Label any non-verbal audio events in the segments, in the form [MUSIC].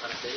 Para que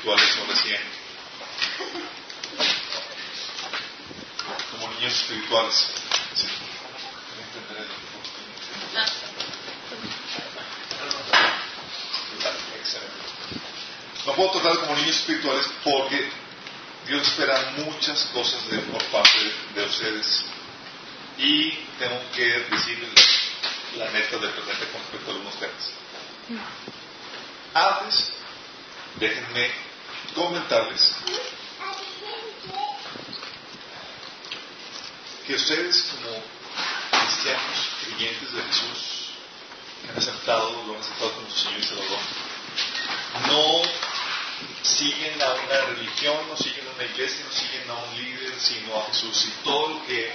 espirituales o recién. Como niños espirituales. Sí. No puedo tratar como niños espirituales porque Dios espera muchas cosas de, por parte de, de ustedes y tengo que decirles la, neta de repente con respecto a algunos temas. Antes, déjenme comentarles que ustedes como cristianos, creyentes de Jesús, han aceptado, lo han aceptado como su Señor y Salvador, no siguen a una religión, no siguen a una iglesia, no siguen a un líder, sino a Jesús. Y todo lo que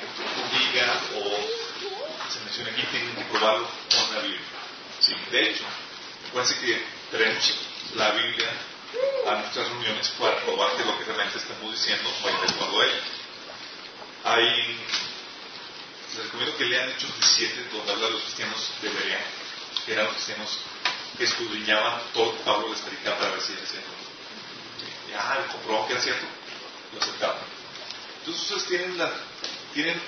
diga o se menciona aquí tienen que probarlo con la Biblia. De hecho, acuérdense que traemos la Biblia a nuestras reuniones para probar que lo que realmente estamos diciendo acuerdo a ella. Hay, les recomiendo que lean Hechos 17, donde habla de los cristianos de Berea, que eran los cristianos que escudriñaban todo lo Pablo les predicaba para ver si era cierto. Ya, comprobó que era cierto, lo aceptaban. Entonces ustedes tienen la, tienen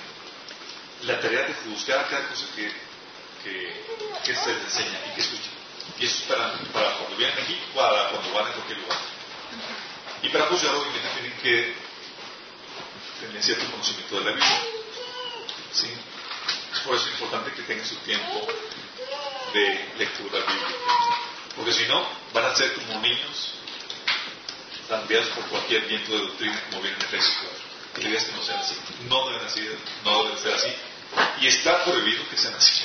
la tarea de juzgar cada cosa que, que, que se les enseña y que escuchan. Y eso es para, para cuando vienen aquí, para cuando van a cualquier lugar. Y para juzgar, obviamente, tienen que tener cierto conocimiento de la Biblia. ¿Sí? Por eso es importante que tengan su tiempo de lectura bíblica. Porque si no, van a ser como niños cambiados por cualquier viento de doctrina, como viene en Efesios 4. Y la idea es que no sean así. No deben, así, no deben ser así. Y está prohibido que sean así.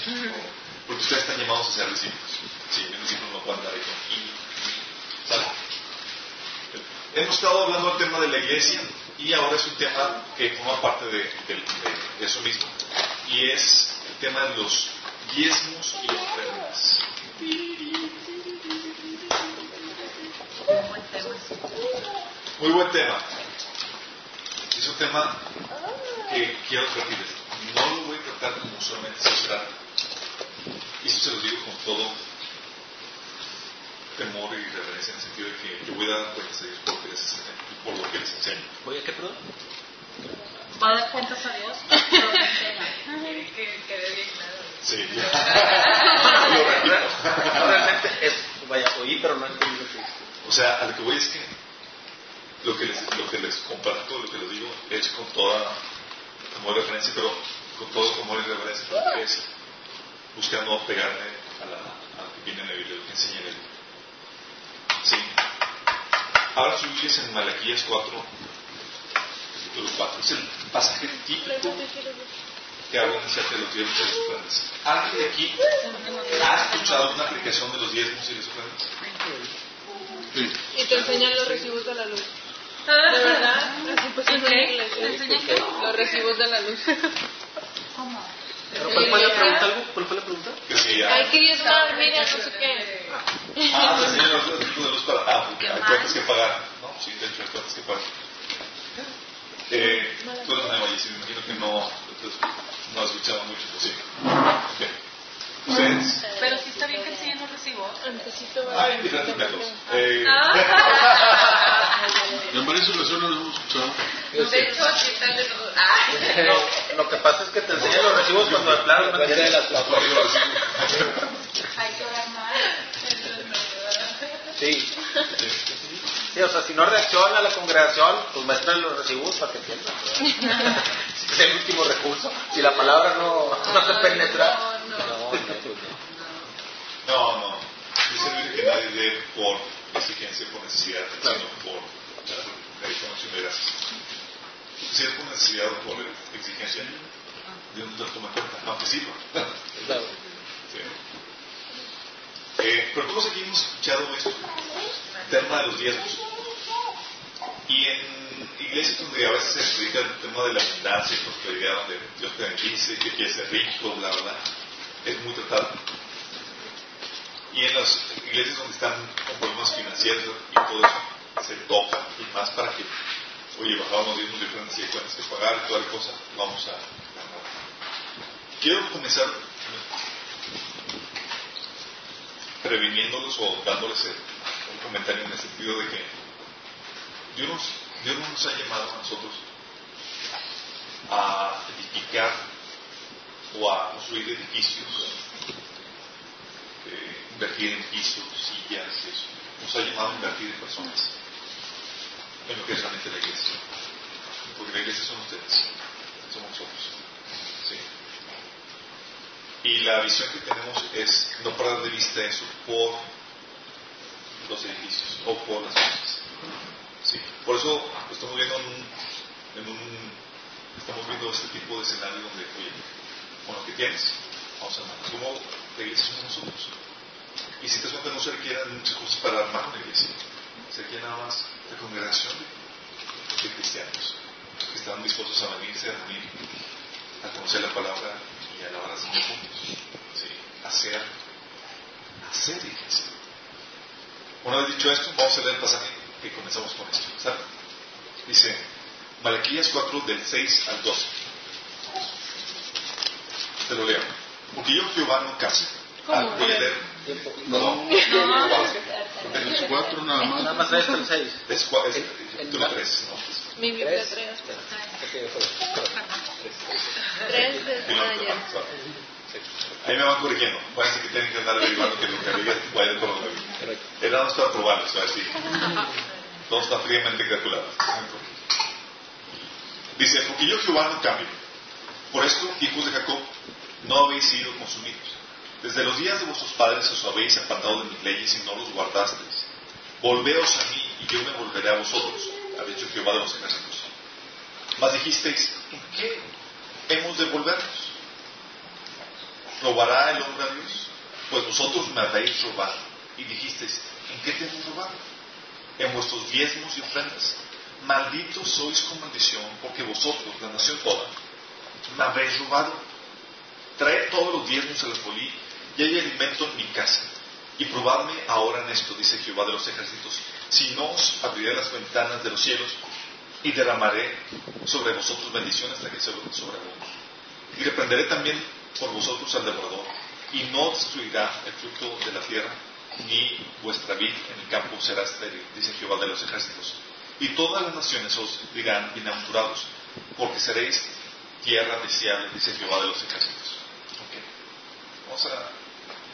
Porque ustedes están llamados a ser discípulos. Sí, un discípulo no puede andar y- ¿Sale? Hemos estado hablando del tema de la iglesia y ahora es un tema que forma parte de, eso mismo. Y es el tema de los diezmos y ofrendas. Muy buen tema. Es un tema que quiero advertirles. No lo voy a tratar como solamente se trata. Se lo digo con todo temor y reverencia en el sentido de que yo voy a dar cuentas a Dios por, lo que les enseño, por lo que les enseño. ¿Voy a qué, perdón? Va a dar cuentas a Dios. pero te enseña. [LAUGHS] Que, que, que de bien claro. Sí. [LAUGHS] lo repito. Realmente es, vaya, oí, pero no entendí lo que. O sea, a lo que voy es que lo que les, lo que les comparto, lo que les digo, es con toda amor y referencia, pero con todo amor y reverencia, porque es buscando pegarme a, la, a lo que viene en la Biblia, lo que enseña en la Biblia. Sí. Ahora sus Biblias en Malaquías 4, capítulo 4. Es el pasaje típico que habla acerca de los diezmos y las ofrendas. ¿Alguien de aquí ha escuchado una aplicación de los diezmos y las ofrendas? Y te enseñan los recibos de la luz. De verdad, así pues en. ¿Te enseñan qué? Los recibos de la luz. ¿Pero ¿Cuál fue la pregunta? algo? ¿Cuál fue la pregunta? Que si ya. Hay que diezmar, mira, no sé qué. Ah, te enseñan los recibos de luz para. Ah, porque hay cuentas que pagar. No, sí, de hecho hay cuentas que pagar. Eh, tú eres nueva y sí, me imagino que no, entonces, no has escuchado mucho, pues sí. Ok. Ustedes. Pero sí está bien que enseñen los recibos. Necesito Hay diferentes métodos. Eh, En varias ocasiones lo hemos escuchado. De hecho, aquí está el de los. Ah. No, lo que pasa es que te enseñan los recibos cuando de plano no entiendes. Hay que orar más. Sí. Sí, o sea, si no reacciona la congregación, pues muestran los recibos para que entiendan. es el último recurso. Si la palabra no, no te penetra. No, no. No, no, no. no, no. Dice la que nadie dé por exigencia, por necesidad, sino por reconoción de gracias. Si es por necesidad o por exigencia, Dios no lo toma en cuenta, aunque. [LAUGHS] Claro. Sí. Eh, pero todos aquí hemos escuchado esto, el tema de los diezmos. Y en iglesias donde a veces se explica el tema de la abundancia y prosperidad, donde Dios te bendice, que quieres ser rico, bla, bla, bla, es muy tratado. Y en las iglesias donde están con problemas financieros y todo eso, se toca, y más para que, oye, bajamos los diezmos diferentes cuentas que pagar toda la cosa, vamos a... Quiero comenzar previniéndolos o dándoles un comentario en el sentido de que Dios, nos, Dios no nos ha llamado a nosotros a edificar o a construir edificios, eh, invertir en pisos, sillas, eso. Nos ha llamado a invertir en personas, en lo que es realmente la iglesia. Porque la iglesia son ustedes, somos nosotros. ¿sí? Y la visión que tenemos es no perder de vista eso por los edificios o por las cosas. Sí. Por eso estamos viendo en un, en un- estamos viendo este tipo de escenario donde, oye, con lo que tienes, vamos a armar. Como la iglesia somos nosotros. Y si te das cuenta, no se requieren muchas cosas para armar una iglesia. Se requiere nada más la congregación de, cristianos que están dispuestos a venirse a reunir, a conocer la palabra y a la hora de Señor juntos. ¿sí? Hacer, hacer iglesia. Una vez dicho esto, vamos a leer el pasaje que comenzamos con esto. ¿sabe? Dice, Malaquías 4 del 6 al 12. Te lo leo. Porque yo Jehová no case. Ah, voy a leer. Tiempo. No, Los cuatro nada Nada más. más traes el 6. es, es, En- en capítulo la- 3. ¿no? Mi Biblia ¿Tres? trae espera. Ok, Tres de Sí, no, ayer. Ahí me van corrigiendo. Parece que tienen que andar averiguando que lo que diga vaya por donde viene. Correcto. Era nada más para probarlo, a ver si todo está fríamente calculado. Dice, porque yo Jehová no cambio. Por esto, hijos de Jacob, no habéis sido consumidos. Desde los días de vuestros padres os habéis apartado de mis leyes y no los guardasteis. Volveos a mí y yo me volveré a vosotros, ha dicho Jehová de los ejércitos. Mas dijisteis, ¿en qué hemos de volvernos? ¿Robará el hombre a Dios? Pues vosotros me habéis robado. Y dijisteis, ¿en qué te hemos robado? En vuestros diezmos y ofrendas. Malditos sois con maldición, porque vosotros, la nación toda, me habéis robado. Traed todos los diezmos al alfolí y hay alimento en mi casa. Y probadme ahora en esto, dice Jehová de los ejércitos, si no os abriré las ventanas de los cielos y derramaré sobre vosotros bendiciones hasta que se sobreabunde. Y reprenderé también por vosotros al devorador, y no destruirá el fruto de la tierra, ni vuestra vid en el campo será estéril, dice Jehová de los ejércitos. Y todas las naciones os dirán bienaventurados, porque seréis tierra deseable, dice Jehová de los ejércitos. Ok. Vamos a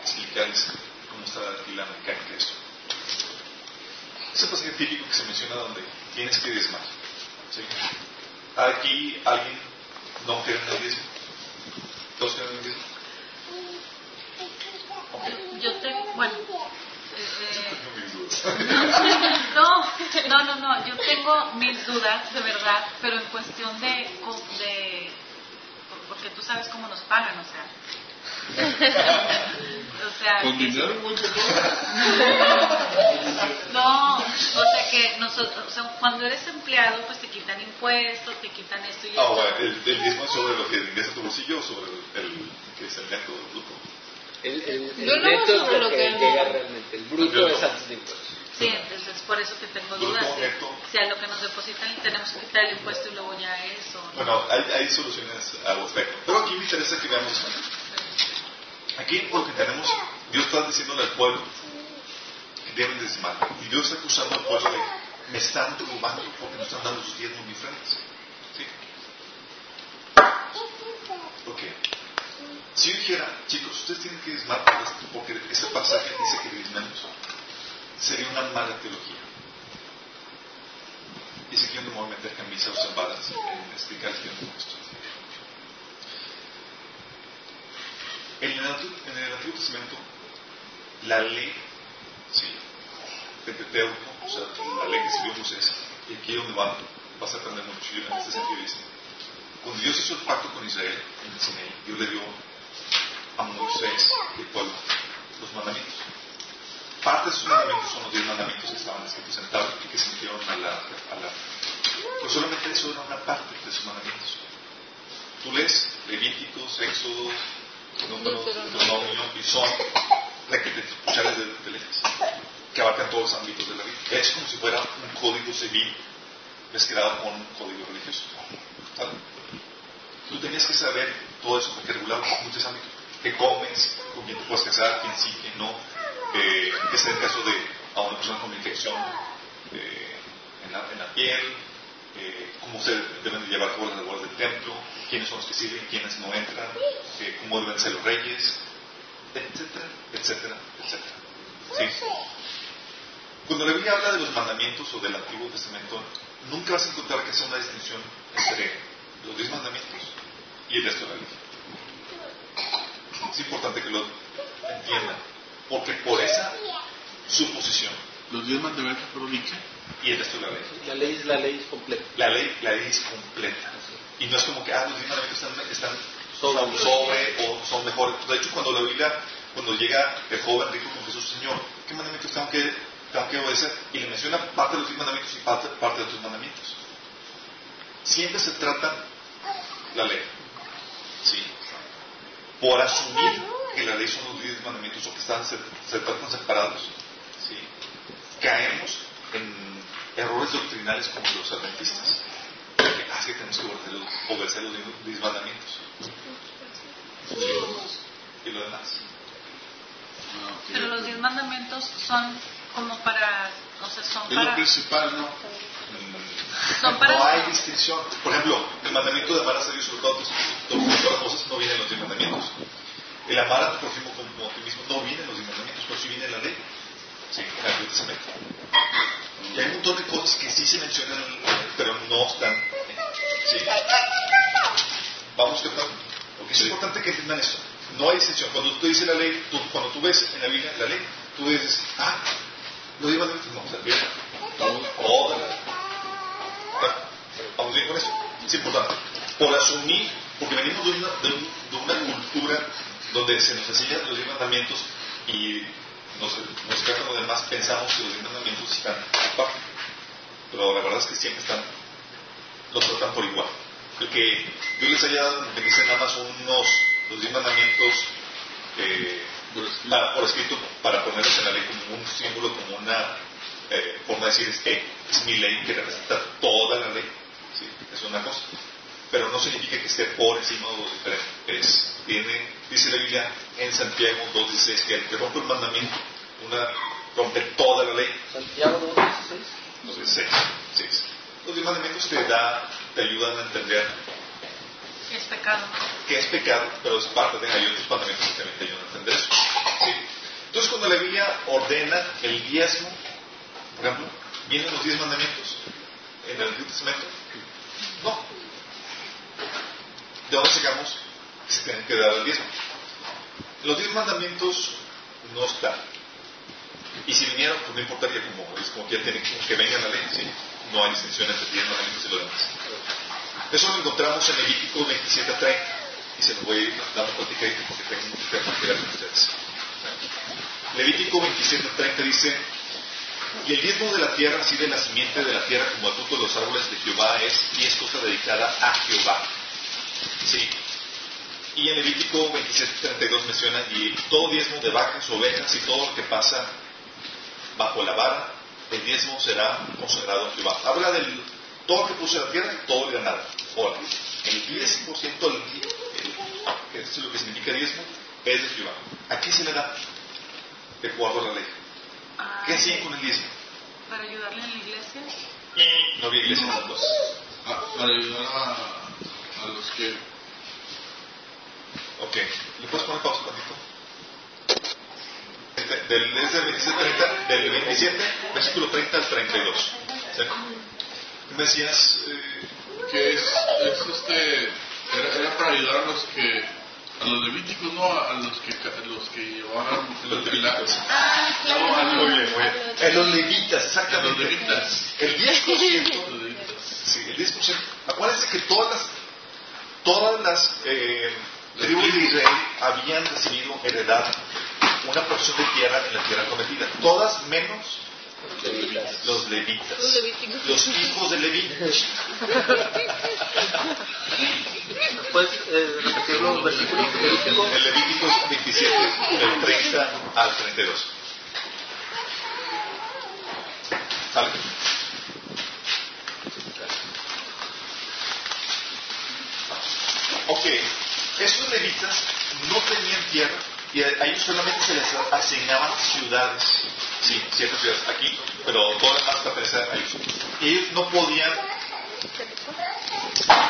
explicarles cómo está la mecánica de esto. Es el pasaje típico que se menciona donde tienes que diezmar. ¿sí? Aquí alguien no cree en el diezmo. ¿Todos creen en el diezmo? Ok. Yo te, bueno, eh, [LAUGHS] no, no, no, no, yo tengo mil dudas, de verdad, pero en cuestión de, de porque tú sabes cómo nos pagan, o sea. [LAUGHS] O sea, Con que- dinero, [LAUGHS] no, o sea que nosotros, o sea, cuando eres empleado, pues te quitan impuestos, te quitan esto y Ah, esto. bueno, el, es sobre lo que ingresa tu bolsillo o sobre el, el que es el neto bruto. El, el, el Yo no neto es sobre lo lo que que- llega realmente. El bruto es antes de impuestos. Sí, entonces por eso que tengo dudas. Si, si a lo que nos depositan tenemos que quitar el impuesto y luego ya eso. ¿no? Bueno, hay, hay soluciones al respecto. Pero aquí me interesa que veamos. Aquí, porque tenemos, Dios está diciéndole al pueblo que deben diezmar. Y Dios está acusando al pueblo de, me están robando porque no están dando sus diezmos diferentes. ¿Sí? Ok. Si yo dijera, chicos, ustedes tienen que diezmar porque ese pasaje dice que diezmemos, sería una mala teología. Y si quieren me voy a meter camisa observadas en explicar el tiempo esto. En el, Antiguo, en el Antiguo Testamento, la ley, sí, Pentateuco, o sea, la ley que escribió Moisés, y aquí es donde va, vas a aprender mucho, en este sentido dice, cuando Dios hizo el pacto con Israel en el Sinaí, Dios le dio a Moisés y al pueblo los mandamientos. Parte de esos mandamientos son los diez mandamientos que estaban escritos en tabla y que se metieron a la, a la... Pues solamente eso era una parte de esos mandamientos. Tú lees Levíticos, Éxodos, Deuteronomio y son la que te escucharás de, de lejos, que abarcan todos los ámbitos de la vida. Es como si fuera un código civil mezclado con un código religioso. ¿Sale? Tú tenías que saber todo eso porque regulaba muchos ámbitos. ¿Qué comes? ¿Con quién te puedes casar? ¿Quién sí? ¿Quién no? Eh, ¿Qué es el caso de a una persona con infección eh, en, la, en la piel? Eh, ¿Cómo se deben de llevar todas las labores del templo? ¿Quiénes son los que sirven? ¿Quiénes no entran? Eh, ¿Cómo deben ser los reyes? Etcétera, etcétera, etcétera. ¿Sí? Cuando la Biblia habla de los mandamientos o del Antiguo Testamento, nunca vas a encontrar que sea una distinción entre los diez mandamientos y el resto de la ley. Es importante que lo entiendan, porque por esa suposición Los diez mandamientos fueron qué? y el resto de la ley, La ley es la ley completa. la ley, la ley es completa. Y no es como que, ah, los diez mandamientos están, están Sobre. sobre o son mejores. De hecho, cuando la Biblia, cuando llega el joven rico con Jesús, Señor, ¿qué mandamientos tengo que, tengo que obedecer? Y le menciona parte de los diez mandamientos y parte, parte de otros mandamientos. Siempre se trata la ley. ¿Sí? Por asumir que la ley son los diez mandamientos o que están, se, se tratan separados. Caemos en errores doctrinales como los adventistas. Es que tenemos que obedecer los, obedecer los diez mandamientos. Y lo demás. Pero los diez mandamientos son como para, o sea, son Es lo principal, ¿no? Son para- No hay distinción. Por ejemplo, el mandamiento de amar a Dios sobre tus- todas las cosas no viene en los diez mandamientos. El amar a tu prójimo como a ti mismo no viene en los diez mandamientos, pero sí viene en la ley. Sí, el Antiguo Testamento. Y hay un montón de cosas que sí se mencionan, pero no están. Sí. Vamos. Porque es importante que entiendan eso. No hay distinción. Cuando tú dices la ley, tú- cuando tú ves en la Biblia la ley, tú dices, ah, los diez mandamientos. No, o sea, bien. Toda la ¿Ya? Vamos bien con eso. Es importante. Por asumir, porque venimos de una, de un- de una cultura donde se nos enseñan los diez mandamientos y nos, nos tratan los demás, pensamos que los diez mandamientos están aparte. Pero la verdad es que siempre están, los tratan por igual. El que Dios les haya dado, que dicen nada más unos, los diez mandamientos eh, Por escrito. para, por escrito para ponerlos en la ley como un símbolo, como una eh, forma de decir es que es mi ley que representa toda la ley. ¿sí? Es una cosa. Pero no significa que esté por encima o diferente. Es, tiene, dice la Biblia en Santiago 2.16 que el que rompe un mandamiento, una, rompe toda la ley. Santiago 2.16. Entonces, seis, seis. Los diez mandamientos te, da, te ayudan a entender es pecado. que es pecado, pero es parte de hay otros mandamientos que también te ayudan a entender eso. ¿sí? cuando la Biblia ordena el diezmo, por ejemplo, vienen los diez mandamientos en el Antiguo Testamento. No. ¿De dónde sacamos que se tienen que dar el diezmo? Los diez mandamientos no están. Y si vinieron, pues no importaría como, es como que ya tienen que vengan a la ley, ¿sí? No hay distinción entre diez mandamientos y los demás. Eso lo encontramos en Levítico 27.30 y se lo voy a ir dando platicadito porque tengo un tema que con ustedes. Levítico 27.30 dice, y el diezmo de la tierra, así de la simiente de la tierra como el fruto de los árboles de Jehová es, y es cosa dedicada a Jehová. Sí. Y en Levítico 27.32 menciona, y todo diezmo de vacas, ovejas y todo lo que pasa bajo la vara, el diezmo será consagrado a Jehová. Habla del todo lo que puso la tierra y todo el ganado. Ahora, el 10% del, el, es lo que significa diezmo, es de Jehová. ¿A quién se le da? De acuerdo a la ley. ¿Qué hacían con el diezmo? Para ayudarle en la iglesia. No había iglesia en las dos. Ah, para ayudar a, a los que. Ok. ¿Le puedes poner pausa un tantito? Este, del, es del 27, 30, del 27, versículo 30 al 32. ¿Sí? Me decías, eh, que es, es este. Era, era para ayudar a los que. A los levíticos, no a los que, a los que llevaban los el- levíticos. Ah, claro. No, a los- Muy bien, muy bien. En los levitas, a exactamente. los levitas. El 10%. Los levitas. Sí, el 10%. Acuérdense que todas las, todas las eh, tribus de Israel habían recibido heredad una porción de tierra en la tierra prometida. Todas menos Los levitas. los levitas. Los. Los hijos de Leví. ¿Puedes eh, repetir los versículos? Levítico. El Levítico 27, del 30 al 32. ¿Sale? Ok, esos levitas no tenían tierra y a ellos solamente se les asignaban ciudades, sí, ciertas ciudades aquí, pero todo lo demás a ellos. Ellos no podían,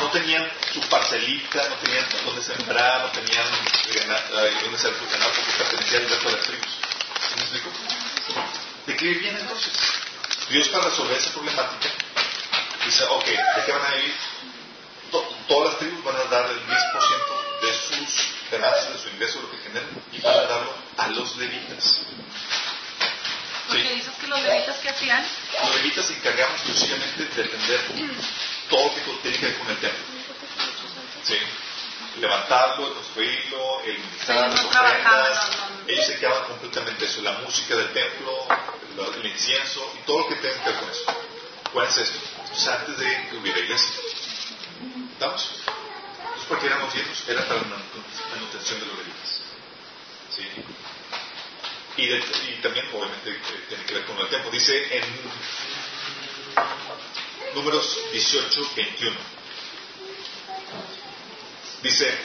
no tenían su parcelita, no tenían dónde sembrar, no tenían dónde hacer su ganado porque pertenecía al resto de las tribus. ¿Sí ¿Me explico? ¿De qué vivían entonces? Dios para resolver esa problemática dice, ok, ¿de qué van a vivir? To- todas las tribus van a dar el 10% sus ganancias, de su ingreso, lo que generan, y van a darlo a los levitas. Porque Sí. dices que los levitas que hacían. Los levitas se encargaban exclusivamente de atender todo lo que tiene que ver con el templo. ¿Sí? Levantarlo, construirlo, el ministrar, las ofrendas. Ellos se quedaban completamente eso, la música del templo, el, incienso y todo lo que tenga que ver con eso. ¿Cuál es esto? Sea, antes de que hubiera iglesia. ¿Estamos? Entonces, ¿por qué eran los diezmos? Era para la manuten- manutención de los levitas. ¿Sí? Y, de- y también, obviamente, tiene que ver con el templo. Dice en Números 18, 21. Dice,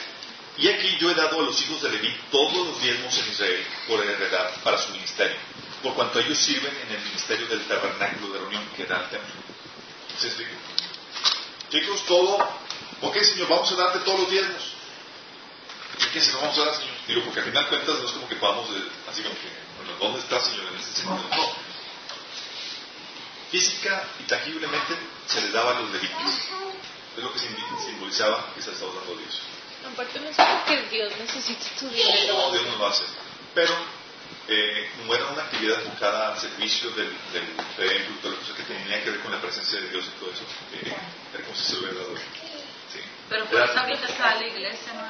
y aquí yo he dado a los hijos de Leví todos los diezmos en Israel por heredad para su ministerio, por cuanto ellos sirven en el ministerio del tabernáculo de reunión que da el templo. ¿Se explica? Chicos, todo, ok Señor, vamos a darte todos los diezmos. ¿Y qué se lo vamos a dar, Señor? Digo, porque al final cuentas no es como que podamos, eh, así como que, bueno, ¿dónde está, Señor, en este sentido? No. Física y tangiblemente se les daba a los levitas. Es lo que sim- simbolizaba que se estaba dando Dios. Aparte no es porque Dios necesita tu dinero. No, Dios no lo hace. Pero, eh, como era una actividad enfocada al servicio del, del templo, toda la cosa que tenía que ver con la presencia de Dios y todo eso, eh, era como si se lo hubiera dado. Pero por eso ahorita está la iglesia, ¿no?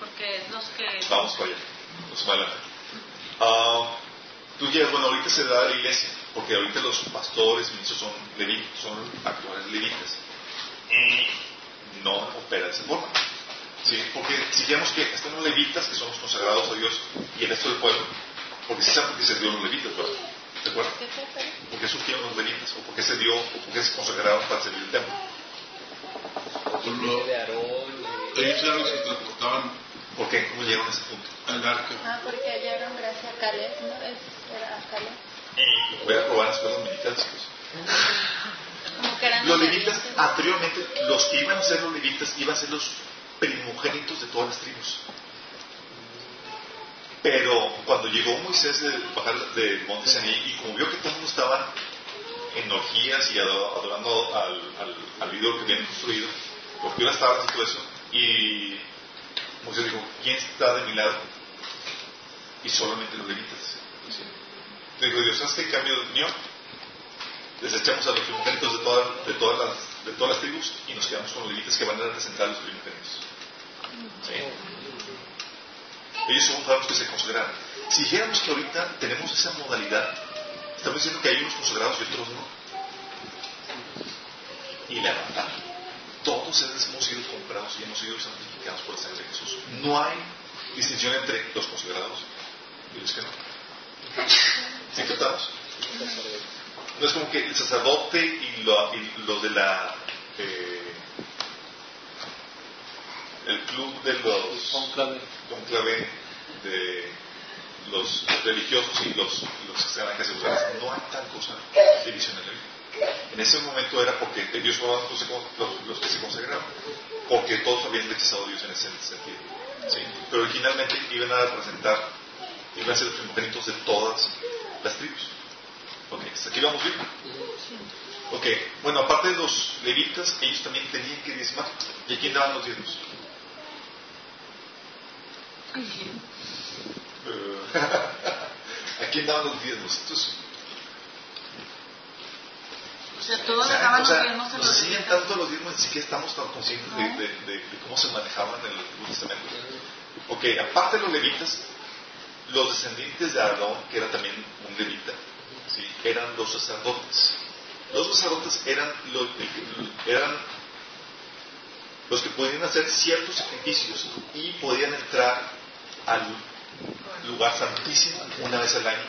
Porque es los que. Vamos para allá. Vamos para adelante. Ah, tú llegas, bueno, ahorita se da la iglesia, porque ahorita los pastores, ministros son levitas, son actuales levitas. Y no opera de esa forma. ¿Sí? Porque si vemos que están los levitas, que son los consagrados a Dios, y el resto del pueblo, porque se sabe por qué se dio los levitas, ¿verdad? ¿De acuerdo? ¿Por qué surgieron los levitas? ¿O por qué se dio, o por qué se consagraron para servir el templo? Por lo- de Aarón. ellos eran los que transportaban ¿Por qué? ¿Cómo llegaron a ese punto? el arca. Ah, porque hallaron gracia a Caleb, ¿no? Es, era a Caleb. Voy a probar las cosas militares, eran Los levitas, anteriormente, los que iban a ser los levitas iban a ser los primogénitos de todas las tribus. Pero cuando llegó Moisés de bajar del monte Sinaí y como vio que todo el mundo estaba en orgías y ado- adorando al, al, al ídolo que habían construido, porque las tablas y todo eso, y Moisés dijo, ¿quién está de mi lado? Y solamente los levitas. ¿sí? Le dijo Dios, ¿sabes qué cambio de opinión? Desechamos a los primogénitos de todas, de, todas las, de todas las tribus y nos quedamos con los levitas que van a representar a los primogénitos. ¿Sí? Ellos son los que se consagraron. Si dijéramos que ahorita tenemos esa modalidad, estamos diciendo que hay unos consagrados y otros no. Y la verdad, todos hemos sido comprados y hemos sido santificados por la sangre de Jesús. No hay distinción entre los consagrados y los que no. ¿Sí captamos? No es como que el sacerdote y lo, y lo de la eh, el club de los Conclave. conclave de los religiosos y los, los que están acá asegurados. No hay tal cosa división en la Biblia. En ese momento era porque Dios fueron los, los- que se consagraron, porque todos habían rechazado a Dios en ese sentido. ¿sí? Pero originalmente iban a representar, iban a ser los primogénitos de todas las tribus. Ok, hasta aquí vamos bien. Ok, bueno, aparte de los levitas, ellos también tenían que diezmar. ¿Y a quién daban los diezmos? Eh, [LAUGHS] ¿A quién daban los diezmos? Entonces, sea, todos dejaban o sea, los diezmos en nos los levitas. tanto los diezmos, ni siquiera estamos tan conscientes de, de- de- de cómo se manejaban en el Antiguo Testamento. Ok, aparte de los levitas, los descendientes de Aarón, que era también un levita, ¿sí? eran los sacerdotes. Los sacerdotes eran los, eran los que podían hacer ciertos sacrificios y podían entrar al lugar santísimo una vez al año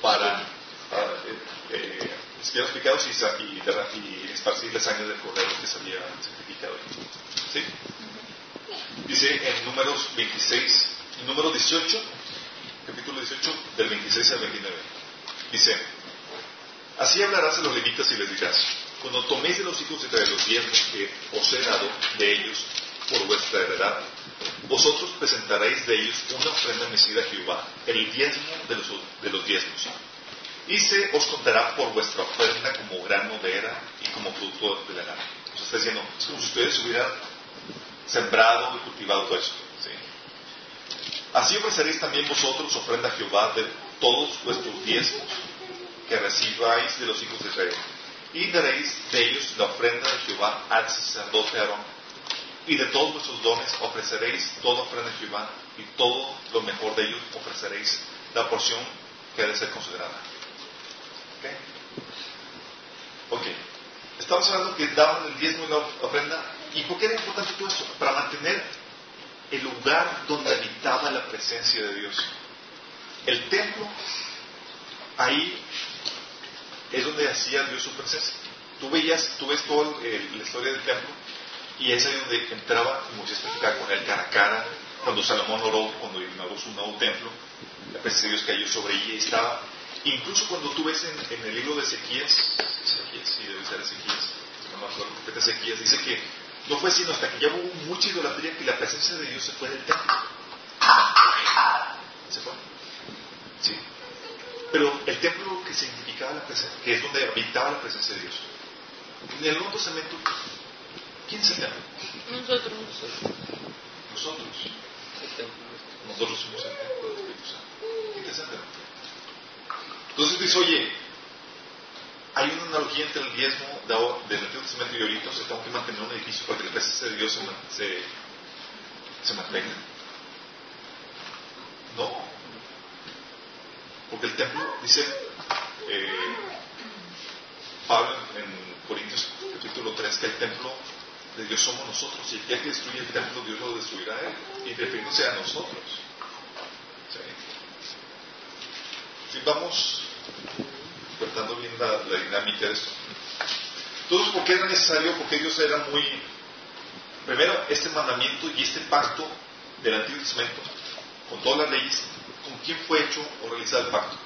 para, para, eh, eh, expiar los pecados y, y, y esparcir la sangre del cordero que se había sacrificado. ¿Sí? Dice en números 26, en número 18, capítulo 18, del 26 al 29. Dice, así hablarás a los levitas y les dirás, cuando toméis de los hijos de los diezmos que os he dado de ellos por vuestra heredad, vosotros presentaréis de ellos una ofrenda mecida a Jehová, el diezmo de los, de los diezmos. Y se os contará por vuestra ofrenda como grano de era y como fruto de la. O sea, está diciendo, es como si ustedes hubieran sembrado y cultivado todo eso. ¿sí? Así ofreceréis también vosotros ofrenda a Jehová de todos vuestros diezmos que recibáis de los hijos de Israel. Y daréis de ellos la ofrenda de Jehová al sacerdote Aarón. Y de todos vuestros dones ofreceréis toda ofrenda a Jehová, y todo lo mejor de ellos ofreceréis la porción que ha de ser consagrada. ¿Ok? Estamos hablando que daban el diezmo y la ofrenda. ¿Y por qué era importante todo eso? Para mantener el lugar donde habitaba la presencia de Dios. El templo, ahí es donde hacía Dios su presencia. Tú veías, tú ves toda la historia del templo y es ahí donde entraba Moisés platicaba con él cara a cara. Cuando Salomón oró, cuando inauguró su nuevo templo, la presencia de Dios cayó sobre ella y estaba. Incluso cuando tú ves en, en el libro de Ezequías, Ezequías, sí, debe ser Ezequías, no me acuerdo, el profeta Ezequías, dice que no fue sino hasta que ya hubo mucha idolatría que la presencia de Dios se fue del templo. Se fue. Sí. Pero el templo que significaba la presencia, que es donde habitaba la presencia de Dios. En el Nuevo Testamento, ¿quién el templo? Nosotros. Nosotros. Nosotros somos el templo del Espíritu Santo. Interesante. Entonces dice, oye, hay una analogía entre el diezmo de del Antiguo Testamento y ahorita, o sea, tengo que mantener un edificio para que la presencia de Dios se, se, mantenga. No. Porque el templo, dice eh, Pablo en, Corintios capítulo 3, que el templo de Dios somos nosotros. Y el que destruye el templo, Dios lo destruirá a él. Y refiriéndose a nosotros. Si vamos despertando bien la, dinámica de esto. Entonces, ¿por qué era necesario? Porque Dios era muy... Primero, este mandamiento y este pacto del Antiguo Testamento, con todas las leyes, ¿con quién fue hecho o realizado el pacto?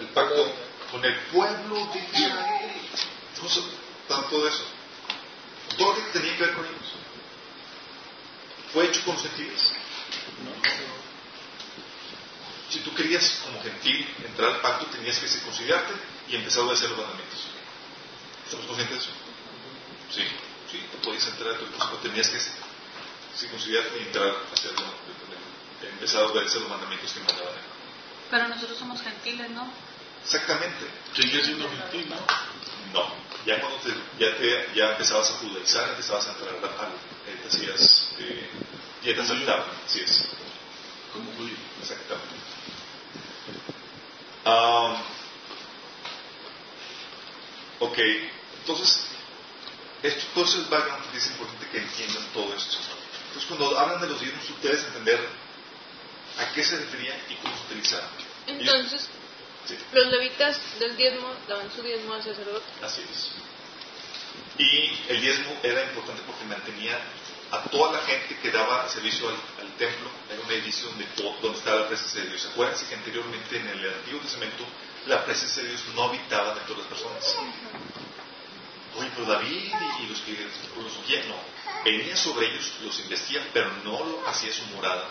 El pacto con el pueblo de Israel. Entonces, tanto de eso. Todo lo que tenía que ver con ellos. Fue hecho con los gentiles. tú querías como gentil entrar al pacto, tenías que circuncidarte y empezar a obedecer los mandamientos. ¿Estamos conscientes de eso? Sí, sí, te podías entrar, pero tenías que circuncidarte y entrar a hacer empezar a obedecer los mandamientos que mandaban. Pero nosotros somos gentiles, ¿no? Exactamente. Seguía siendo gentil, ¿no? No, ya cuando te, ya, te, ya empezabas a judaizar, empezabas a entrar al, eh, te hacías, eh, ya te aceptaban, así es. Como judío. Exactamente. Um, ok, entonces, esto, todo es el background es importante que entiendan todo esto. Entonces, cuando hablan de los diezmos, ustedes entender a qué se refería y cómo se utilizaba. Entonces, Sí. los levitas del diezmo daban su diezmo al sacerdote. Así es. Y el diezmo era importante porque mantenía a toda la gente que daba servicio al, templo, era un edificio donde, donde estaba la presencia de Dios. Acuérdense que anteriormente en el Antiguo Testamento la presencia de Dios no habitaba dentro de las personas. Oye, pero David y, los que los ungían, no. Venía sobre ellos, los investia, pero no lo hacía su morada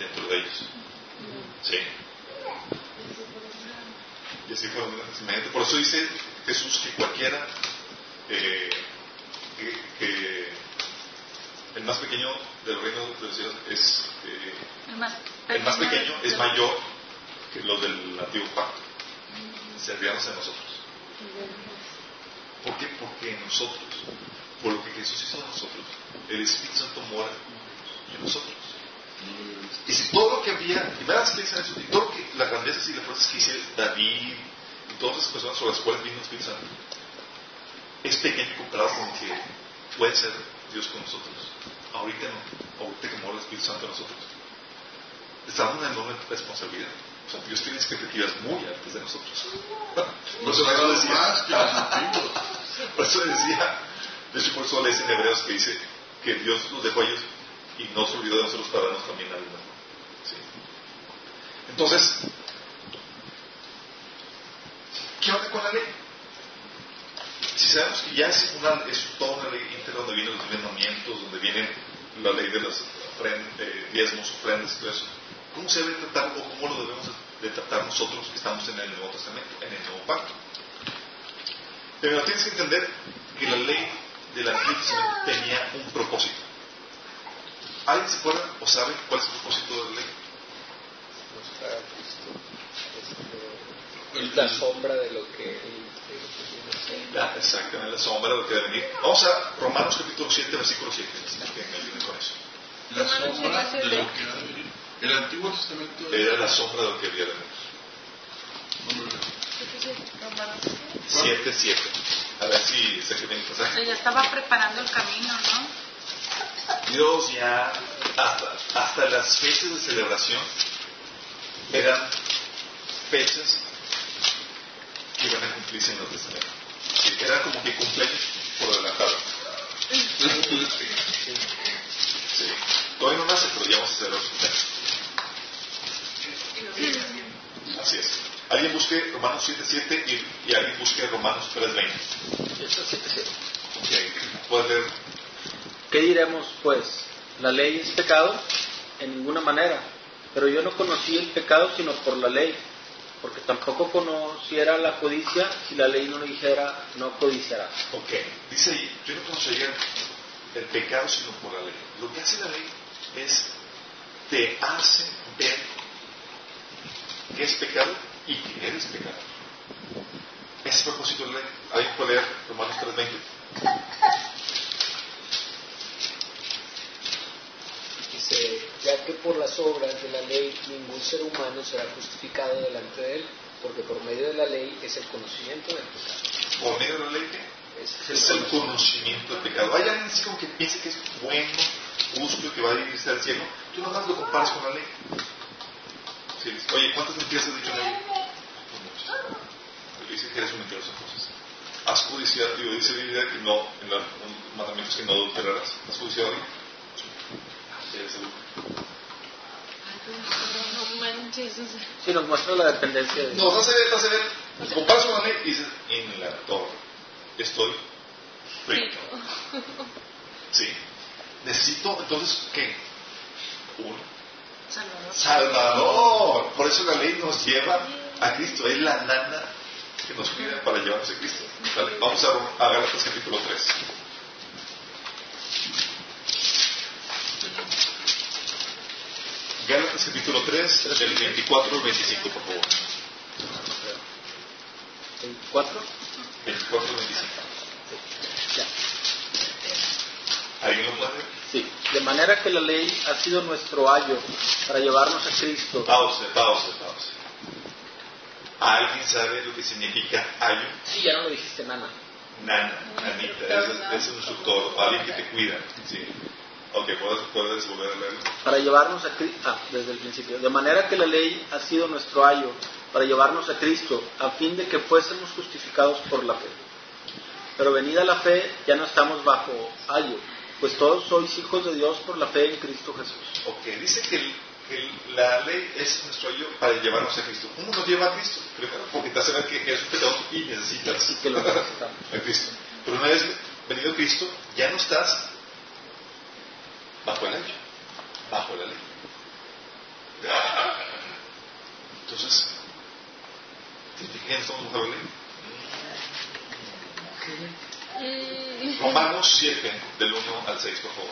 dentro de ellos. Sí. Y así fue imagínate. Por eso dice Jesús que cualquiera eh, que el más pequeño del reino de los cielos es eh, El más el más pequeño es mayor que los del antiguo pacto. Servíamos a nosotros. ¿Por qué? Porque nosotros, por lo que Jesús hizo a nosotros, el Espíritu Santo mora en nosotros. Y si todo lo que había, y vean si piensan eso, y todo lo que, las grandezas y las fuerzas que hice David y todas esas personas sobre las cuales vino el Espíritu Santo, es pequeño comparado con que puede ser Dios con nosotros. Ahorita no, ahorita que mora el Espíritu Santo en nosotros. Estamos en una enorme responsabilidad. O sea, Dios tiene expectativas muy altas de nosotros. [LAUGHS] Por eso Pero decía, [LAUGHS] por eso decía, de hecho por eso lees en Hebreos que dice que Dios los dejó a ellos y no se olvidó de nosotros para darnos también algo. ¿Sí? Entonces, ¿qué onda con la ley? Si sabemos que ya es, una, es toda una ley donde vienen los mandamientos, donde vienen la ley de los eh, diezmos, ofrendas y todo eso, ¿cómo se debe tratar o cómo lo debemos de tratar nosotros que estamos en el Nuevo Testamento, en el Nuevo Pacto? Pero tienes que entender que la ley del Antiguo Testamento tenía un propósito. ¿Alguien se acuerda o sabe cuál es el propósito de la ley? mostrar a Cristo. Este, es la sombra de lo que, lo que viene a ser. La, exactamente, la sombra de lo que debe venir. Vamos a Romanos capítulo 7, versículo 7. así que me ayuden con eso. La sombra de siete, lo que ha de venir. El Antiguo Testamento Era la sombra de lo que había de venir. No me lo- 7, 7. A ver si sé que pasaje. ya estaba preparando el camino, ¿no? Dios ya, hasta, hasta las fechas de celebración, eran fechas cumplirse en el Testamento. Sí, Era como que cumpleaños por adelantado. Sí. Todavía no nace, pero ya vamos a hacer los cumpleaños. Así es. Alguien busque Romanos 7.7 y, y alguien busque Romanos 3.20. Eso sí que sí. Ok, Puedes leer. ¿Qué diremos, pues? ¿La ley es pecado? En ninguna manera. Pero yo no conocí el pecado sino por la ley, porque tampoco conociera la codicia si la ley no le dijera no codiciarás. Ok, dice ahí, yo no conocería el pecado sino por la ley. Lo que hace la ley es te hace ver qué es pecado y que eres pecado. Ese es el propósito de la ley. Alguien puede leer Romanos 3.20. Dice, ya que por las obras de la ley ningún ser humano será justificado delante de él, porque por medio de la ley es el conocimiento del pecado. Por medio de la ley, ¿qué? Es, es el conocimiento del pecado. Hay alguien así como que piensa que es bueno, justo, que va a irse al cielo. Tú no más lo comparas con la ley. Dices, Oye, ¿cuántas mentiras has dicho en la ley? Pues dice que eres un mentiroso entonces. Has codiciado, digo, dice la Biblia que no, en los mandamientos que no adulterarás. ¿Has codiciado a alguien? No manches, o sea, Sí, nos muestra la dependencia de No, no se ve, no se ve. Comparas con la ley y dices, en la torre estoy frito. Sí. Necesito, entonces, ¿qué? Uno, Salvador. Salvador. Por eso la ley nos lleva a Cristo. Es la nana que nos cuida para llevarnos a Cristo. ¿Vale? Vamos a, a Gálatas capítulo 3. Gálatas capítulo 3, del 24 al 25, por favor. 24. 24 al 25. Ya. ¿Alguien lo puede? Sí. De manera que la ley ha sido nuestro ayo para llevarnos a Cristo. Pause, pause, pause. ¿Alguien sabe lo que significa ayo? Sí, ya no lo dijiste, nana. Nana, nanita, es, es un instructor, alguien que te cuida. Sí. Ok, ¿puedes, puedes volver a leerlo? Para llevarnos a Cristo. Ah, desde el principio. De manera que la ley ha sido nuestro ayo para llevarnos a Cristo, a fin de que fuésemos justificados por la fe. Pero venida la fe, ya no estamos bajo ayo, pues todos sois hijos de Dios por la fe en Cristo Jesús. Ok, dice que, el- que la ley es nuestro ayo para llevarnos a Cristo. ¿Cómo nos lleva a Cristo? Primero, porque te hace ver que eres un y necesitas Así que lo necesitamos. a Cristo. Pero una vez venido Cristo, ya no estás bajo el ley bajo la ley. Entonces, ¿te fijas estamos bajo la ley? Del 1 al 6, por favor.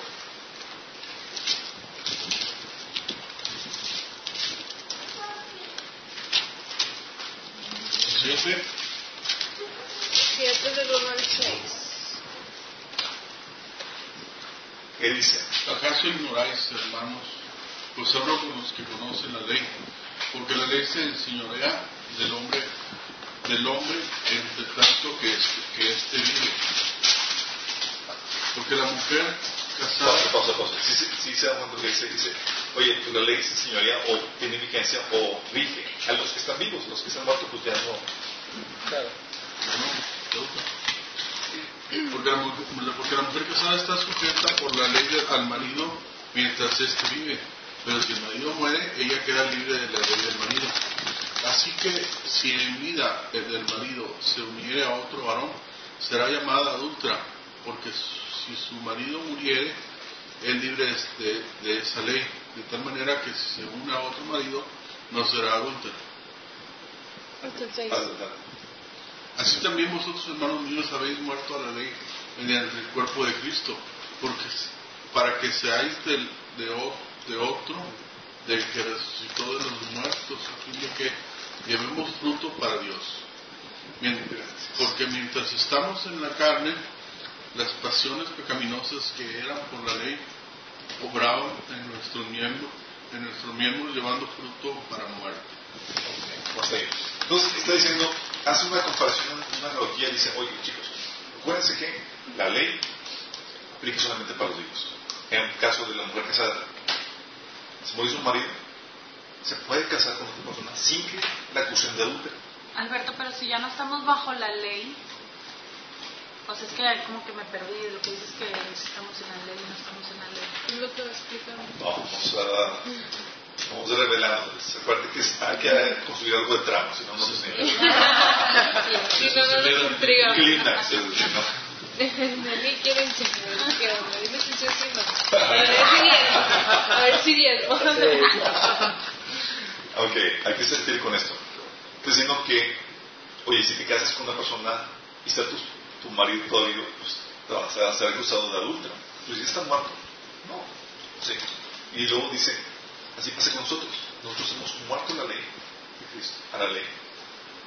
¿Siete? Siete de 1 al 6. que dice, ¿acaso ignoráis, hermanos, pues vosotros los que conocen la ley? Porque la ley se enseñorea del hombre, del hombre entre tanto que este, que este vive. Porque la mujer casada... Pausa, pausa, pausa. Sí, sí, se da cuenta que dice, dice, oye, la ley se enseñorea o tiene vigencia o rige a los que están vivos, los que están muertos pues ya no... Claro. No, no, no. Porque la, mujer, porque la mujer casada está sujeta por la ley al marido mientras éste vive. Pero si el marido muere, ella queda libre de la ley del marido. Así que si en vida el del marido se uniere a otro varón, será llamada adulta, porque si su marido muriere, es libre de, de esa ley, de tal manera que si se une a otro marido, no será adulta. Seis. Así también vosotros, hermanos míos, habéis muerto a la ley mediante el cuerpo de Cristo, porque para que seáis del- de, otro, del que resucitó de los muertos, a que llevemos fruto para Dios. Mien- Porque mientras estamos en la carne, las pasiones pecaminosas que eran por la ley obraban en nuestros miembros, en nuestros miembros llevando fruto para muerte. Entonces está diciendo, hace una comparación, una analogía, dice, oye chicos, acuérdense que la ley aplica solamente para los vivos. En el caso de la mujer casada, se murió su marido, se puede casar con otra persona sin que la acusen de adulterio. Alberto, pero si ya no estamos bajo la ley, o sea, es que como que me perdí de lo que dices que estamos en la ley y no estamos en la ley. Es lo que va explicando. Vamos a, vamos a revelándoles. Acuérdate que hay que construir algo de tramo, si no, no se enseña. Si [LAUGHS] no, no nos intriga. Clímax, es decir, ¿no? Nelly quiere enseñar qué onda. Dime si sí o si no. A ver si viene. A ver si viene. Ok, hay que sentir con esto. Estoy diciendo que, oye, si te casas con una persona y está tu, tu marido todavía, pues te vas a ser acusado de adúltero. Pues ya está muerto. No. Sí. Y luego dice, así pasa con nosotros. Nosotros hemos muerto la ley de Cristo, a la ley.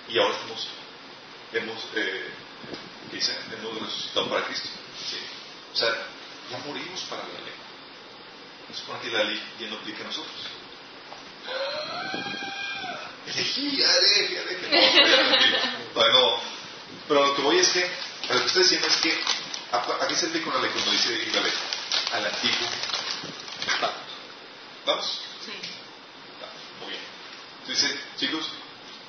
Y ahora estamos, hemos, eh, ¿qué dice? Hemos resucitado para Cristo. O sea, ya morimos para la ley. Es porque la ley ya no aplica a nosotros. Todavía no. Pero lo que voy es que, lo que estoy diciendo es que, ¿a, a qué se aplica una ley cuando dice la ley? Al antiguo pacto. ¿Vamos? Sí. Muy bien. Entonces dice, chicos,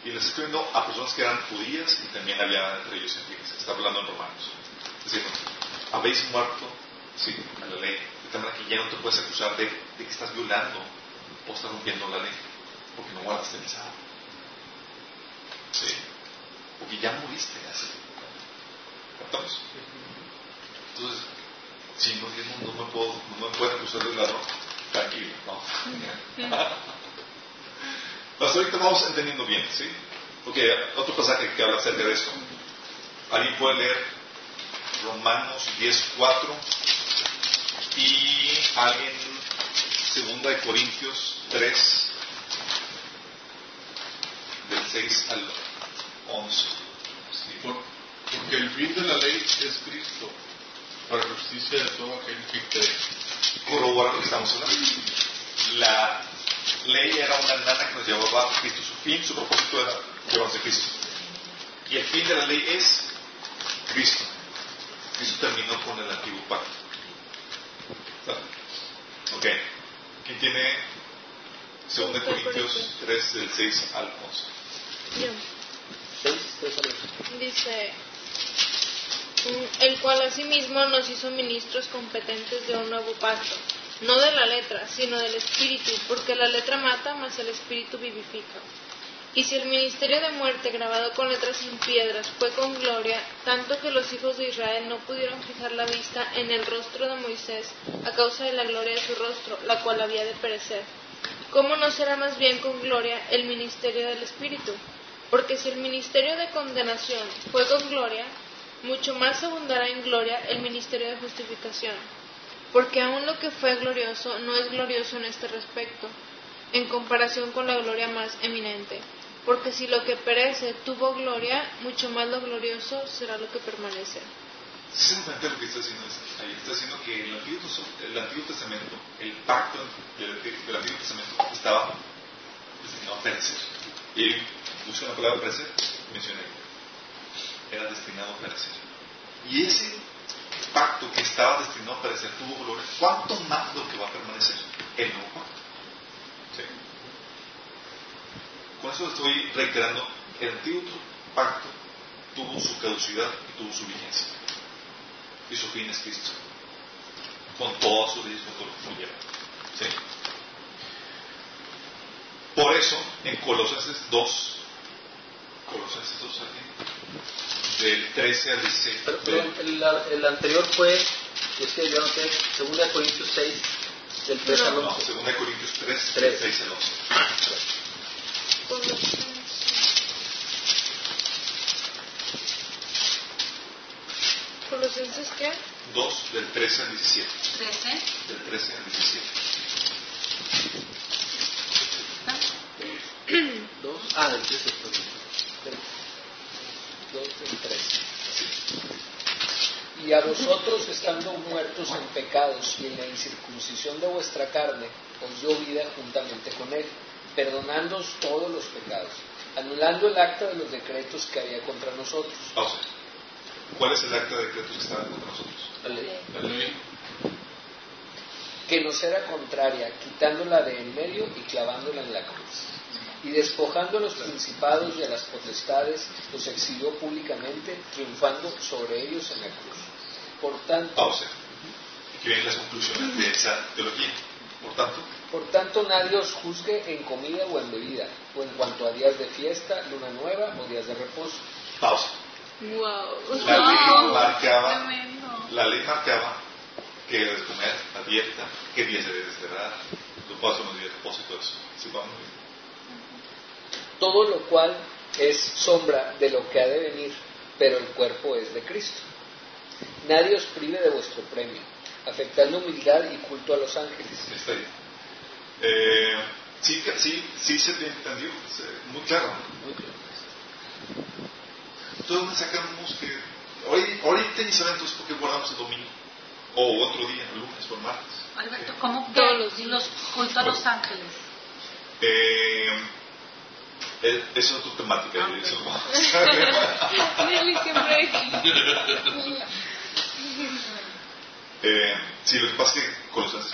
y les estoy viendo a personas que eran judías y también había entre ellos gentiles. Está hablando en Romanos. Diciendo, habéis muerto, sí, a la ley, de tal manera que ya no te puedes acusar de, de que estás violando o estás rompiendo la ley, porque no guardaste el sábado. Sí. Porque ya moriste hace. ¿Captamos? Entonces, si no, no, no me puedo, no me pueden acusar de ladrón. Tranquilo, no. Hasta ahorita vamos entendiendo bien, ¿sí? Ok, otro pasaje que habla acerca de esto. Alguien puede leer Romanos 10.4 y alguien Segunda de Corintios 3 del 6 al 11. Sí. Por- porque el fin de la ley es Cristo, para justicia de todo aquel que cree. corroborar lo que estamos hablando. La ley era una nana que nos llevaba a Cristo. Su fin, su propósito era llevarnos a Cristo. Y el fin de la ley es Cristo. Cristo terminó con el antiguo pacto. Ok. ¿Quién tiene 2 Corintios 3 del 6 al 11? Yo. Seis, tres al ocho. Dice, el cual asimismo nos hizo ministros competentes de un nuevo pacto, no de la letra, sino del espíritu, porque la letra mata, mas el espíritu vivifica. Y si el ministerio de muerte grabado con letras en piedras fue con gloria, tanto que los hijos de Israel no pudieron fijar la vista en el rostro de Moisés a causa de la gloria de su rostro, la cual había de perecer. ¿Cómo no será más bien con gloria el ministerio del Espíritu? Porque si el ministerio de condenación fue con gloria, mucho más abundará en gloria el ministerio de justificación. Porque aun lo que fue glorioso no es glorioso en este respecto, en comparación con la gloria más eminente. Porque si lo que perece tuvo gloria, mucho más lo glorioso será lo que permanece. ¿Sí se dan cuenta lo que está haciendo ahí? Está diciendo que el Antiguo, el Antiguo Testamento, el pacto del, Antiguo Testamento estaba destinado a perecer. Y usa la palabra perecer, mencioné. Era destinado a perecer. Y ese pacto que estaba destinado a perecer tuvo gloria. ¿Cuánto más lo que va a permanecer? El nuevo pacto. Con eso estoy reiterando, el antiguo pacto tuvo su caducidad y tuvo su vigencia. Y su fin es Cristo. Con todas sus leyes, con todo lo que. ¿Sí? Por eso, en Colosenses 2, Colosenses 2 aquí, del 13 al 16. Pero, pero el, el anterior fue, es que yo no sé, 2 Corintios 6, del 3 al No, 11. 2 Corintios 3, Tres. del 6 al 11. Colosenses qué? 2, del 13 al 17. 13. Del 13 al 17. Dos, ah, del 3 perdón. Del 2 del 3. Y a vosotros, estando muertos en pecados y en la incircuncisión de vuestra carne, os dio vida juntamente con él, perdonándoos todos los pecados, anulando el acta de los decretos que había contra nosotros. Pausa. ¿Cuál es el acta de decretos que está contra nosotros? La ley. La ley. que nos era contraria, quitándola de en medio y clavándola en la cruz. Y despojando a los principados y a las potestades, los exhibió públicamente, triunfando sobre ellos en la cruz. Por tanto, Pausa. Aquí vienen las conclusiones de esa teología. Por tanto, por tanto nadie os juzgue en comida o en bebida, o en cuanto a días de fiesta, luna nueva o días de reposo. pausa. Wow. La ley Wow, marcaba, la ley marcaba que debes comer a dieta, qué días debes cerrar, puedo hacer unos días de reposo y todo eso. ¿Sí, vamos bien? Todo lo cual es sombra de lo que ha de venir, pero el cuerpo es de Cristo. Nadie os prive de vuestro premio, afectando humildad y culto a los ángeles. Está bien. Eh, sí, sí, sí se te entendió, Sí, muy claro. Muy claro. Entonces, ¿dónde sacamos que hoy, ahorita ni saben entonces por qué guardamos el domingo? O otro día, el lunes o el martes. Alberto, ¿cómo Todos que los días. los culto a los ángeles? Eh, eh, es otra temática. Ah, eso vamos [LAUGHS] [LAUGHS] a ver. Nelly siempre. Eh, sí, lo que pasa es que Colosenses,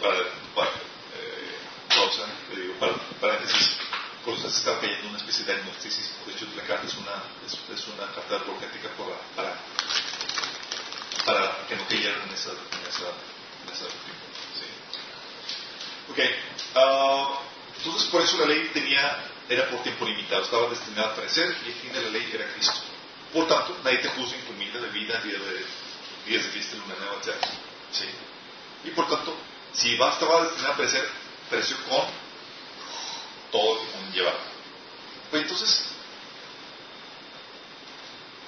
para, para eh, pausa, digo, para, paréntesis, Colosenses estaba cayendo en una especie de agnosticismo. De hecho, la carta es una, es, es una carta apologética para, para que no cayeran en esa, en esa, en esa. ¿sí? Ok, ah, entonces por eso la ley tenía, era por tiempo limitado, estaba destinada a perecer y el fin de la ley era Cristo. Por tanto, nadie te juzga en comida, bebida, día de, días de fiesta, luna nueva, etc. ¿Sí? Y por tanto, Si va, estaba destinada a perecer, pereció con todo lo que conlleva. Pues entonces,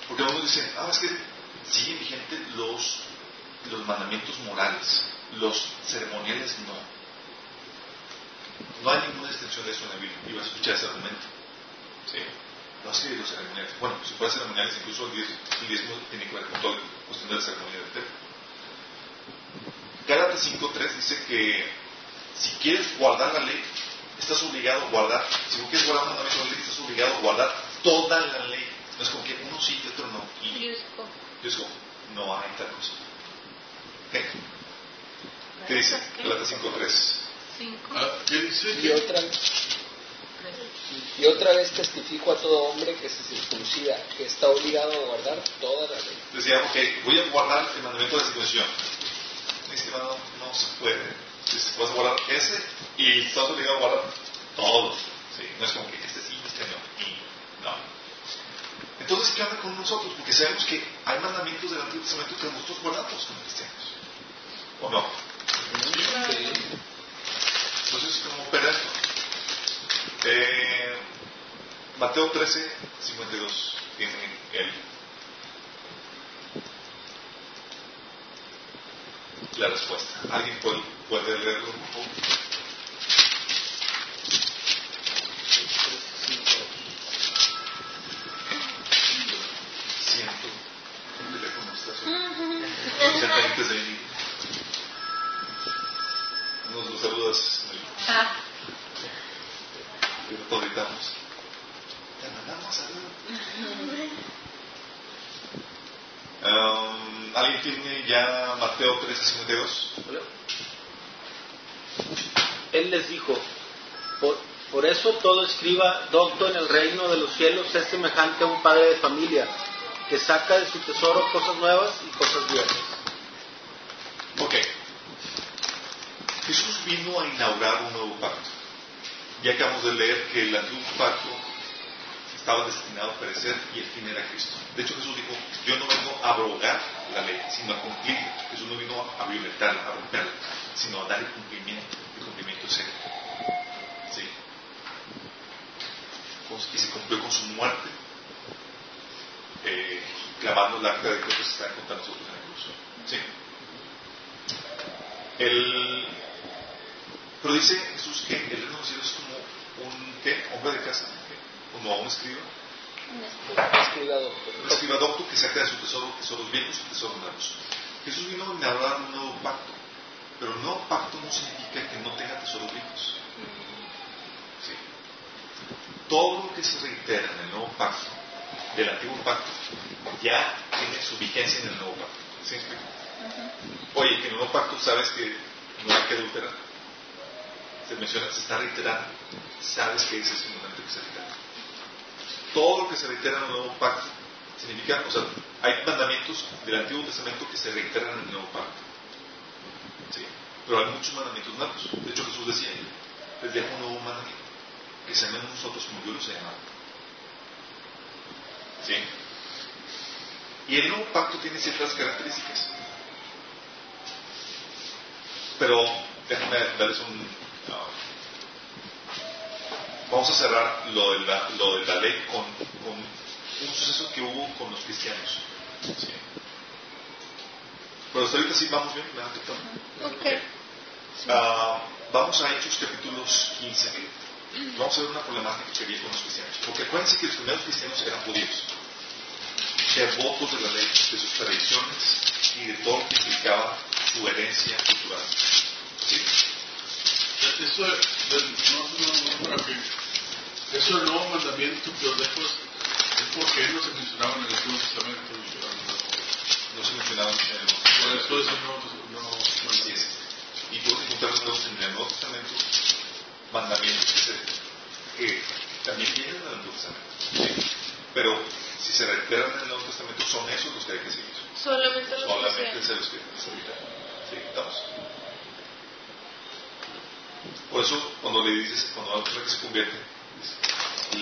porque algunos dicen, ah, es que siguen vigentes los, los mandamientos morales, los ceremoniales no. No hay ninguna extensión de eso en la Biblia. Y vas a escuchar ese argumento. ¿Sí? No que los ceremoniales. Bueno, si fuera ceremoniales, incluso el diezmo, el diezmo tiene que ver con toda la cuestión de la ceremonia del templo. Gálatas 5.3 dice que si quieres guardar la ley, estás obligado a guardar, si no quieres guardar un mandamiento de la ley, estás obligado a guardar toda la ley. No es como que uno sí y otro no. Y yo digo, no hay tal cosa. ¿Qué? ¿Qué dice? Gálatas 5.3. Cinco, Ah, ¿Qué dice? Y otra. Y otra vez testifico a todo hombre que se circuncida, que está obligado a guardar toda la ley. Decía, ok, voy a guardar el mandamiento de la circuncisión. Mi estimado, no se puede. Dices, Vas a guardar ese y estás obligado a guardar todos. ¿sí? No es como que este sí, este no. No. Entonces, ¿qué onda con nosotros? Porque sabemos que hay mandamientos del Antiguo Testamento que nosotros guardamos como cristianos. ¿O no? Entonces, ¿cómo opera esto? Eh, Mateo 13, 52 tiene el, la respuesta. ¿Alguien puede, puede leerlo, por favor? Siento un teléfono está sonando. Pendientes de mí. Nos lo saludas. Ah, Te mandamos saludos. Um, ¿Alguien tiene ya Mateo 13:52? Él les dijo, por, por eso todo escriba docto en el reino de los cielos es semejante a un padre de familia que saca de su tesoro cosas nuevas y cosas viejas. Ok. Jesús vino a inaugurar un nuevo pacto. Ya acabamos de leer que el antiguo pacto estaba destinado a perecer y el fin era Cristo. De hecho, Jesús dijo, yo no vengo a abrogar la ley, sino a cumplirla. Jesús no vino a violentarla, a romperla, sino a darle cumplimiento. El cumplimiento es. Y se cumplió con su muerte, eh, clavando el acta de que se está contra nosotros en la cruz. Sí. El, pero dice Jesús que el reino de los cielos es como un ¿qué? hombre de casa, ¿qué? como un escriba, Escriba doctor. un escriba docto que saca de su tesoro tesoros viejos y tesoros nuevos. Jesús vino a inaugurar un nuevo pacto, pero un nuevo pacto no significa que no tenga tesoros viejos. Sí. Todo lo que se reitera en el nuevo pacto, del antiguo pacto, ya tiene su vigencia en el nuevo pacto. Oye, que en el nuevo pacto sabes que no hay que adulterar. Se menciona, se está reiterando. Sabes que ese es el momento que se reitera. Todo lo que se reitera en el nuevo pacto significa, o sea, hay mandamientos del Antiguo Testamento que se reiteran en el nuevo pacto. ¿Sí? Pero hay muchos mandamientos nuevos. De hecho, Jesús decía, les dejo un nuevo mandamiento, que se amen nosotros como yo los he amado. ¿Sí? Y el nuevo pacto tiene ciertas características. Pero déjame darles un... vamos a cerrar lo de la, lo de la ley con, con un suceso que hubo con los cristianos. ¿sí? Pero hasta ahorita sí vamos bien, ¿me dan captado? Ok. Ah, vamos a Hechos capítulos 15. Vamos a ver una problemática que había con los cristianos. Porque acuérdense que los primeros cristianos eran judíos, devotos de la ley, de sus tradiciones y de todo lo que implicaba su herencia cultural. ¿Sí? Eso, no, no, no, que, eso del nuevo mandamiento que os dejo es es porque no se mencionaba en el Antiguo Testamento. no- No se mencionaban en el Nuevo Por eso Testamento. es el nuevo, nuevo es. Y tú nuevos en el Nuevo Testamento mandamientos que, se- que también vienen del Antiguo Testamento. ¿sí? Pero si se reiteran en el Nuevo Testamento, son esos los que hay que seguir. Solamente los que Solamente sean. se los que. ¿Estamos? Por eso, cuando le dices, cuando a la persona que se convierte,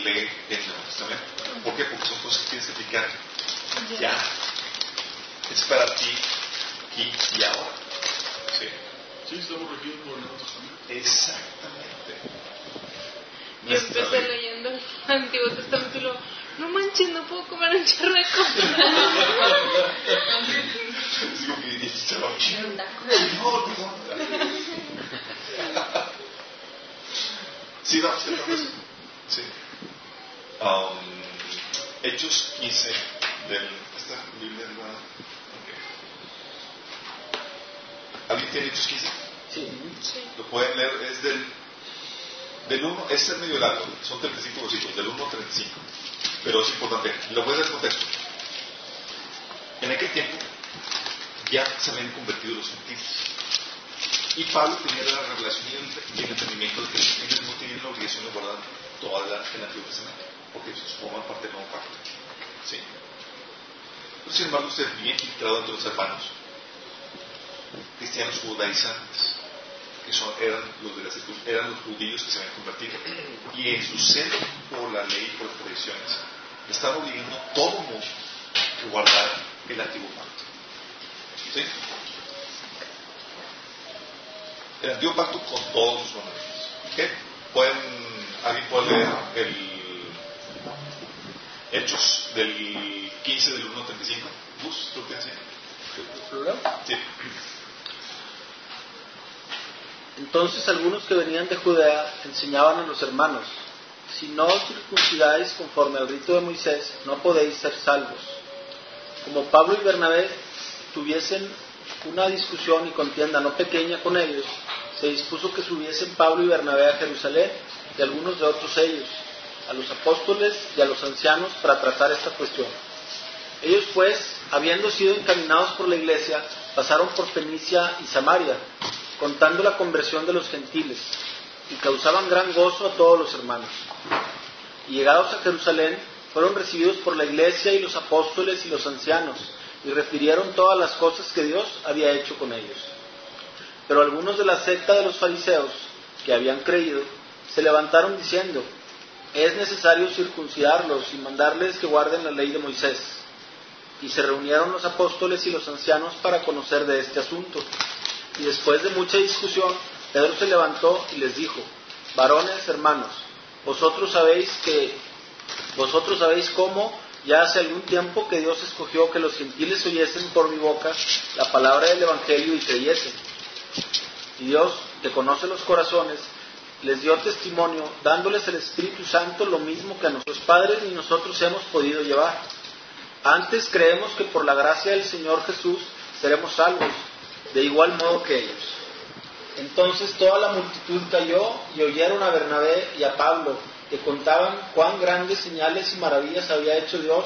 lee el Nuevo Testamento. ¿Por qué? Porque son cosas que tienes que aplicar ya. Es para ti, aquí y ahora. ¿Sí? Sí, estamos regidos por el Nuevo Testamento. Exactamente. Yo empecé leyendo el Antiguo Testamento y luego, no manches, no puedo comer un charreco. [LAUGHS] Es como que dices, se va a echar. No, no. Sí, vamos, sí, Sí. Um, Hechos 15 del. ¿Esta Biblia de la.? Ok. ¿Alguien tiene Hechos 15? Sí. Lo pueden leer, es del. Del 1, este es medio largo, son 35 versículos, del 1 al 35. Pero es importante, lo voy a dar en contexto. En aquel tiempo ya se habían convertido los gentiles. Y Pablo tenía la revelación y el, el entendimiento de que los gentiles no tenían la obligación de guardar toda la, el Antiguo Testamento, porque ellos forman parte del nuevo pacto. ¿Sí? Pero, sin embargo, usted bien infiltrado entre los hermanos, cristianos judaizantes, que son, eran, los de la eran los judíos que se habían convertido. Y en su celo por la ley y por las tradiciones, estaban obligando a todo mundo que guardar el antiguo pacto. ¿Sí? El antiguo pacto con todos los mandamientos. ¿Ok? Pueden, alguien puede leer el Hechos del 15 del 1 al 35. Bus, ¿tú tienes ahí? ¿Plural? Sí. Entonces algunos que venían de Judea enseñaban a los hermanos, si no os circuncidáis conforme al rito de Moisés, no podéis ser salvos. Como Pablo y Bernabé tuviesen una discusión y contienda no pequeña con ellos, se dispuso que subiesen Pablo y Bernabé a Jerusalén y algunos de otros ellos, a los apóstoles y a los ancianos para tratar esta cuestión. Ellos pues, habiendo sido encaminados por la iglesia, pasaron por Fenicia y Samaria, contando la conversión de los gentiles, y causaban gran gozo a todos los hermanos. Y llegados a Jerusalén, fueron recibidos por la iglesia y los apóstoles y los ancianos, y refirieron todas las cosas que Dios había hecho con ellos. Pero algunos de la secta de los fariseos, que habían creído, se levantaron diciendo, es necesario circuncidarlos y mandarles que guarden la ley de Moisés. Y se reunieron los apóstoles y los ancianos para conocer de este asunto. Y después de mucha discusión, Pedro se levantó y les dijo, varones hermanos, vosotros sabéis que, vosotros sabéis cómo ya hace algún tiempo que Dios escogió que los gentiles oyesen por mi boca la palabra del Evangelio y creyesen. Y Dios, que conoce los corazones, les dio testimonio, dándoles el Espíritu Santo lo mismo que a nuestros padres ni nosotros hemos podido llevar. Antes creemos que por la gracia del Señor Jesús seremos salvos, de igual modo que ellos. Entonces toda la multitud cayó y oyeron a Bernabé y a Pablo, que contaban cuán grandes señales y maravillas había hecho Dios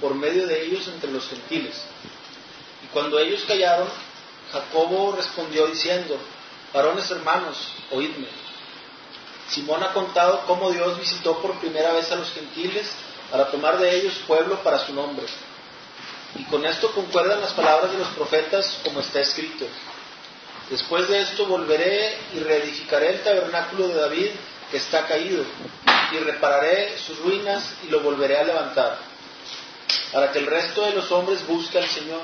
por medio de ellos entre los gentiles. Y cuando ellos callaron, Jacobo respondió diciendo, varones hermanos, oídme. Simón ha contado cómo Dios visitó por primera vez a los gentiles para tomar de ellos pueblo para su nombre. Y con esto concuerdan las palabras de los profetas como está escrito. Después de esto volveré y reedificaré el tabernáculo de David que está caído, y repararé sus ruinas y lo volveré a levantar, para que el resto de los hombres busque al Señor.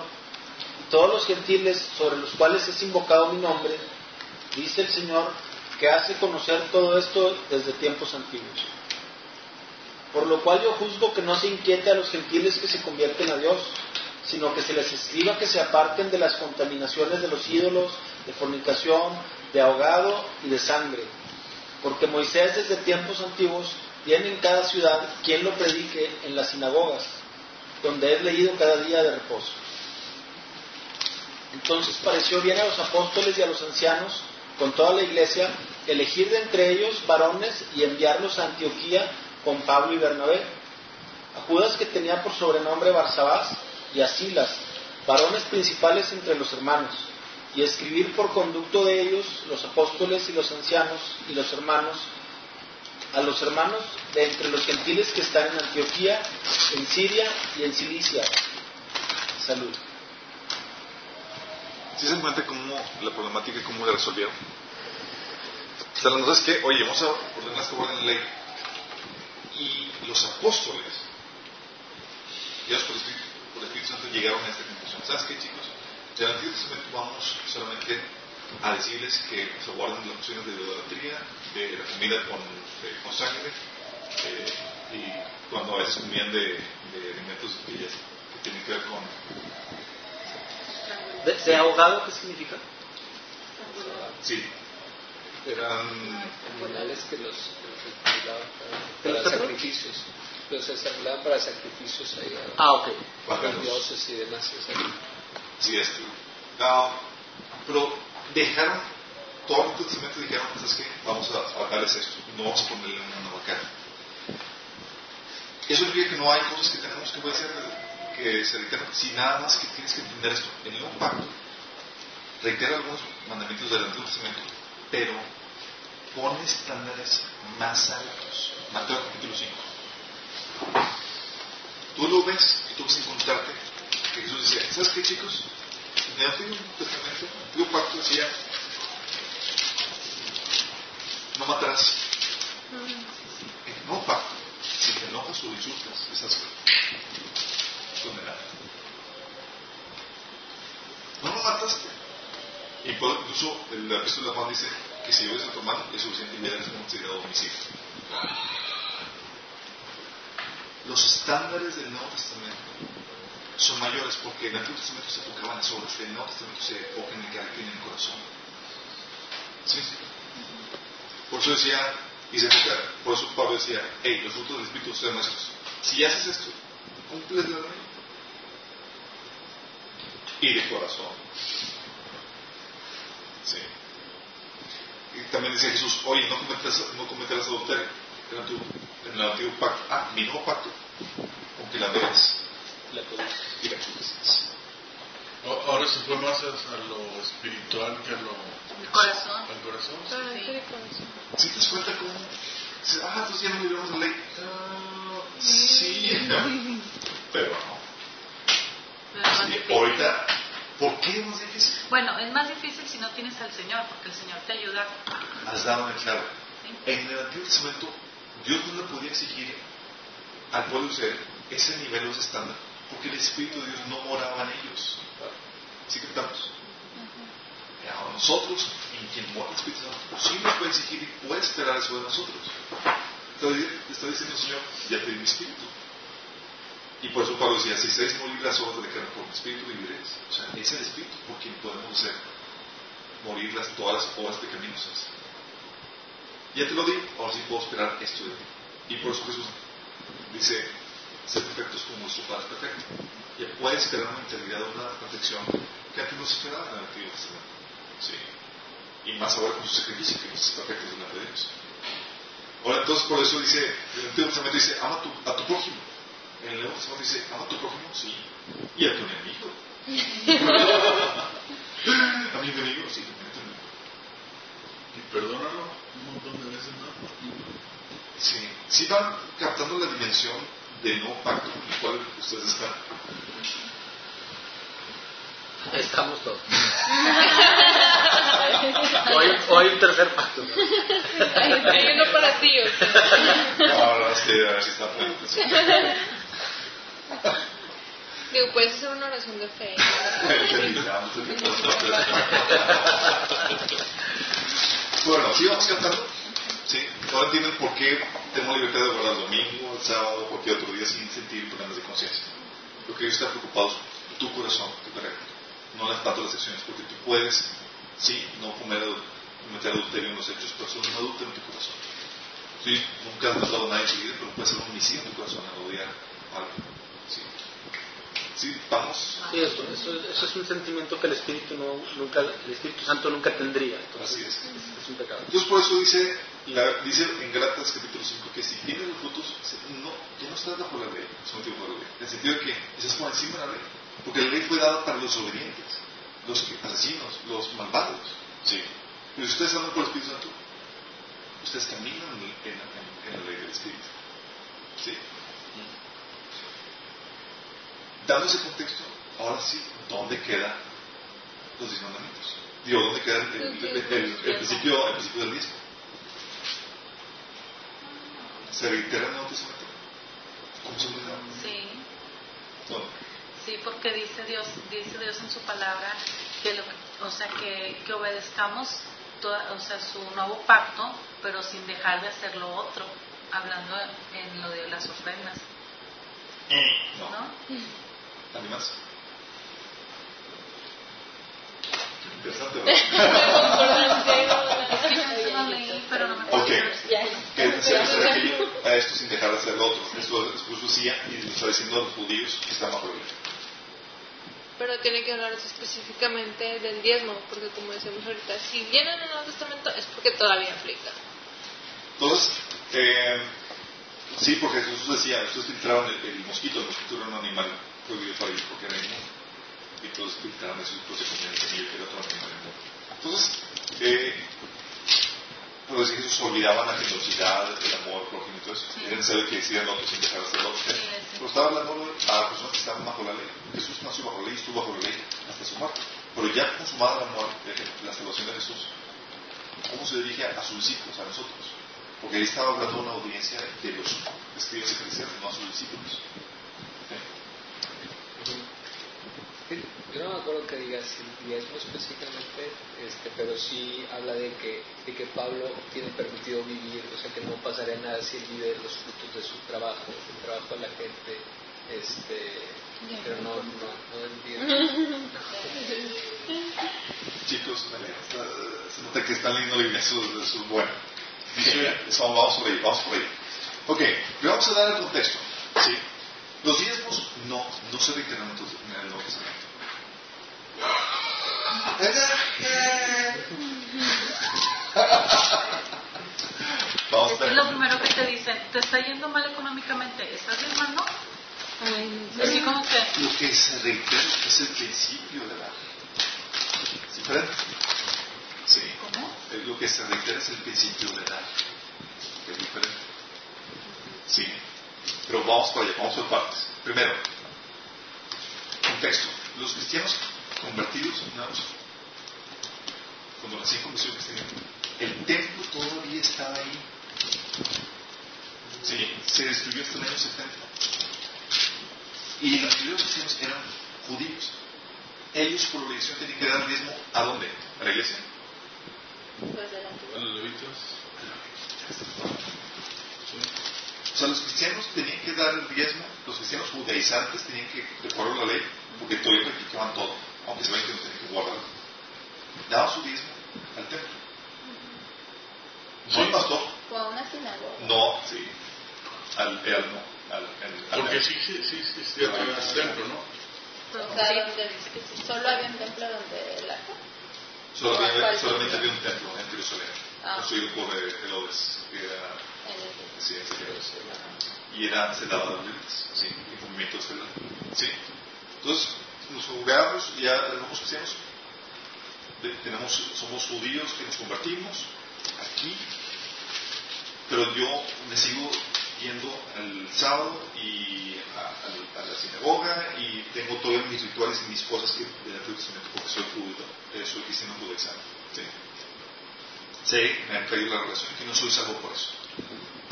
Y todos los gentiles sobre los cuales es invocado mi nombre, dice el Señor, que hace conocer todo esto desde tiempos antiguos. Por lo cual yo juzgo que no se inquiete a los gentiles que se convierten a Dios, sino que se les escriba que se aparten de las contaminaciones de los ídolos, de fornicación, de ahogado y de sangre. Porque Moisés desde tiempos antiguos tiene en cada ciudad quien lo predique en las sinagogas, donde es leído cada día de reposo. Entonces pareció bien a los apóstoles y a los ancianos, con toda la iglesia, elegir de entre ellos varones y enviarlos a Antioquía con Pablo y Bernabé. A Judas que tenía por sobrenombre Barsabás y a Silas, varones principales entre los hermanos, y escribir por conducto de ellos los apóstoles y los ancianos y los hermanos, a los hermanos de entre los gentiles que están en Antioquía, en Siria y en Cilicia. Salud. ¿Sí se dan cuenta cómo la problemática y cómo la resolvieron? O sea, la es que, oye, vamos a ordenar que guarden la ley. Y los apóstoles, guiados por el Espíritu, por el Espíritu Santo, llegaron a esta conclusión. ¿Sabes qué, chicos? Del Antiguo Testamento vamos solamente a decirles que se guarden las opciones de idolatría, de la comida con, eh, con sangre, eh, y cuando a veces comían de, de alimentos que, ya, que tienen que ver con... ¿De, de ahogado qué significa? Sí, eran... Animales que los, que los para, ¿Pero para está sacrificios. Los estipulaban para sacrificios ahí a Ah, ok. los dioses y demás. Sea, Sí, es ah, pero dejaron, todo el Testamento dijeron, ¿sabes qué? Vamos a, a darles esto, no vamos a ponerle una nueva cara. Eso significa que no hay cosas que tenemos que obedecer, que se reiteran, si nada más que tienes que entender esto. En el pacto, reitera algunos mandamientos del Antiguo Testamento, pero pone estándares más altos. Mateo capítulo 5. Tú lo ves y tú vas a encontrarte que Jesús decía, ¿sabes qué chicos? En el Antiguo Testamento, el Antiguo Pacto decía, no matarás. En el Nuevo Pacto, si te enojas o insultas, estás condenado. No lo mataste. Y por- incluso el apóstol de Juan dice que si oyes a tu hermano es suficiente y ya eres considerado homicidio. Los estándares del Nuevo Testamento son mayores porque en el Antiguo Testamento se enfocaban en las obras, en el Nuevo Testamento se enfoca en el carácter y en el corazón. ¿Sí? Por eso decía, y se enfoca, por eso Pablo decía, hey, los frutos del Espíritu son nuestros. Si haces esto, cumples la ley. Y de corazón. Sí. También decía Jesús, oye, no cometerás, no cometerás adulterio en el antiguo pacto. Ah, mi nuevo pacto, aunque la veas la codicia. y la codices. A- Ahora se fue más a, a lo espiritual que a lo... El corazón. Al corazón. ¿Sí te das cuenta cómo? Ah, entonces ya no vivimos la ley. Ah, sí, [LAUGHS] pero no. Ahorita, ¿por qué es más difícil? Bueno, es más difícil si no tienes al Señor, porque el Señor te ayuda. Has dado en claro. ¿sí? En el Antiguo Testamento, Dios no le podía exigir al pueblo de Israel ese nivel o ese estándar, porque el Espíritu de Dios no moraba en ellos. ¿Sí captamos? Ahora nosotros, en quien mora el Espíritu Santo, sí nos puede exigir y puede esperar eso de nosotros. Entonces, está diciendo el Señor, ya te di mi Espíritu. Y por eso Pablo decía, si estáis morir las obras de la carne por mi Espíritu, viviréis. O sea, es el Espíritu por quien podemos hacer morir las, todas las obras pecaminosas. Ya te lo di, ahora sí puedo esperar esto de ti. Y por eso Jesús dice, ser perfectos como nuestro Padre es perfecto. Ya puedes esperar una integridad, una perfección que antes no se esperaba en el Antiguo Testamento. Sí. Y más ahora con su sacrificio, que es perfecto delante de Dios. Ahora entonces por eso dice, el Antiguo Testamento dice, ama a tu, a tu prójimo. En el Nuevo Testamento dice, ama a tu prójimo, sí. Y a tu enemigo. [LAUGHS] a mi enemigo, sí, a tu enemigo. Y perdónalo un montón de veces, ¿no? Sí, sí van captando la dimensión del nuevo pacto en el cual ustedes están. Estamos todos. [LAUGHS] hoy, hoy un tercer pacto. Hay uno para ti, o sea. Ahora sí, a ver si está atención. [LAUGHS] Digo, puedes hacer una oración de fe. [LAUGHS] bueno, sí vamos cantando. Sí, ahora entienden por qué tenemos libertad de guardar el domingo, el sábado, cualquier otro día sin sentir problemas de conciencia. Porque ellos están preocupados por tu corazón, tu carácter, no las tanto las acciones, porque tú puedes, sí, no comer, cometer adulterio en los hechos, pero ser un adulterio en tu corazón. Sí, nunca has matado a nadie en pero puedes ser un homicidio en tu corazón al odiar. Vamos. Sí, eso, eso, eso es un sentimiento que el Espíritu no, nunca, el Espíritu Santo nunca tendría. Entonces, Así es. Es un pecado. Entonces por eso dice, la- dice en Gálatas capítulo 5 que si tienes los frutos, no, ya no estás bajo la ley, sometido por la ley. En el sentido de que estás por encima de la ley. Porque la ley fue dada para los obedientes, los asesinos, los malvados. Sí. Pero si ustedes andan por el Espíritu Santo, ustedes caminan en, en- en- en la ley del Espíritu. Sí. Dando ese contexto, ahora sí, ¿dónde quedan los diez mandamientos? Digo, ¿dónde queda el, el- el- el- el principio, el principio del diezmo? ¿Se reitera en el Nuevo Testamento? ¿Cómo se olvida? Sí, ¿Dónde? sí, porque dice Dios, dice Dios en su palabra que lo- o sea, que, que obedezcamos toda, o sea, su nuevo pacto, pero sin dejar de hacer lo otro, hablando en lo de las ofrendas, No. ¿no? ¿Alguien más? Interesante, no me [LAUGHS] acuerdo. Ok. que se aquello a esto sin dejar de hacer lo otro. Esto después decía y lo está diciendo a los judíos que están bajo. Pero tiene que hablar específicamente del diezmo, porque como decíamos ahorita, si viene en el Nuevo Testamento es porque todavía aplica. Entonces, eh, sí, porque Jesús decía, ustedes filtraron el, el mosquito, el mosquito era un animal prohibido para ellos porque era inmundo. Y todos eso y pues se comían semillo que era otro animal inmundo. Entonces, eh, pero decía Jesús olvidaban la generosidad, el amor, prójimo y todo eso. Era necesario que hicieran lo otro sin dejar de hacer lo otro. Sí, sí. Pero estaba hablando a personas que estaban bajo la ley. Jesús nació bajo la ley y estuvo bajo la ley hasta su muerte. Pero ya consumada la muerte, la salvación de Jesús, ¿cómo se dirige a sus discípulos, a nosotros? Porque ahí estaba hablando una audiencia de los escribas y fariseos, no a sus discípulos. Yo no me acuerdo que diga si el diezmo específicamente, este, pero sí habla de que, de que Pablo tiene permitido vivir, o sea que no pasaría nada si él vive los frutos de su trabajo, del trabajo de la gente, este, pero no, no, no del diezmo. [LAUGHS] Chicos, se nota que están leyendo la Biblia, eso, eso es bueno. Dice, vamos por ahí, vamos por ahí. Ok, vamos a dar el contexto. ¿sí? Los diezmos no, no se reiteran en el Nuevo Testamento. Vamos Es a lo primero que te dicen, te está yendo mal económicamente, ¿estás diezmando? Así como que, Lo que se reitera es el principio de la ¿Sí, Fred? Sí. ¿cómo? Lo que se reitera es el principio de dar. Es diferente. Sí. Pero vamos para allá, vamos por partes. Primero, contexto. Los cristianos convertidos, cuando recién convirtió cristiano, el templo todavía estaba ahí. Sí, se destruyó hasta el año 70. Y los primeros cristianos eran judíos. Ellos por obligación tenían que dar el diezmo a dónde? ¿A la iglesia? A los levitas. O sea, los cristianos tenían que dar el diezmo, los cristianos judaizantes tenían que, de acuerdo a la ley, porque todavía practicaban todo, aunque saben que no tenían que guardarlo. Daban su diezmo al templo. No el pastor, O a una sinagoga. no, sí, al, al, no, al, al- al- Porque sí, sí, sí, sí, sí, el templo, ¿no? O sea, donde solo había un templo donde el arca. solamente, ¿Cuál solamente templo? había un templo en Jerusalén, Ah. construido por Herodes, que era Sí, sí, y era de los levitas, sí, el movimiento de celada, sí. Entonces, nos juzgamos, ya somos cristianos, de- tenemos, somos judíos que nos convertimos aquí, pero yo me sigo yendo al sábado y a, la sinagoga y tengo todos mis rituales y mis cosas que Testamento porque soy judío, eh, soy cristiano judaizado. Sí. Sé, me ha caído la relación que no soy salvo por eso.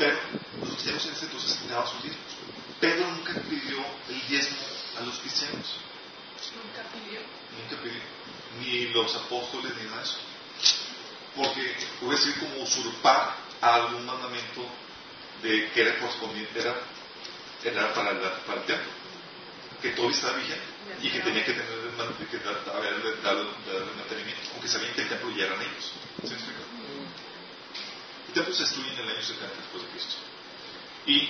Pero los cristianos en ese entonces daban sus diezmos. Pedro nunca pidió el diezmo a los cristianos. Nunca pidió. Nunca pidió. Ni los apóstoles ni nada de eso. Porque puede ser como usurpar a algún mandamiento de que era correspondiente, era, era para, la- para el templo. Que todavía estaba vigente y que tenía que tener el que darle mantenimiento, aunque sabían que el templo ya eran ellos. ¿Sí me explico? Templo se destruye en el año 70 después de Cristo. Y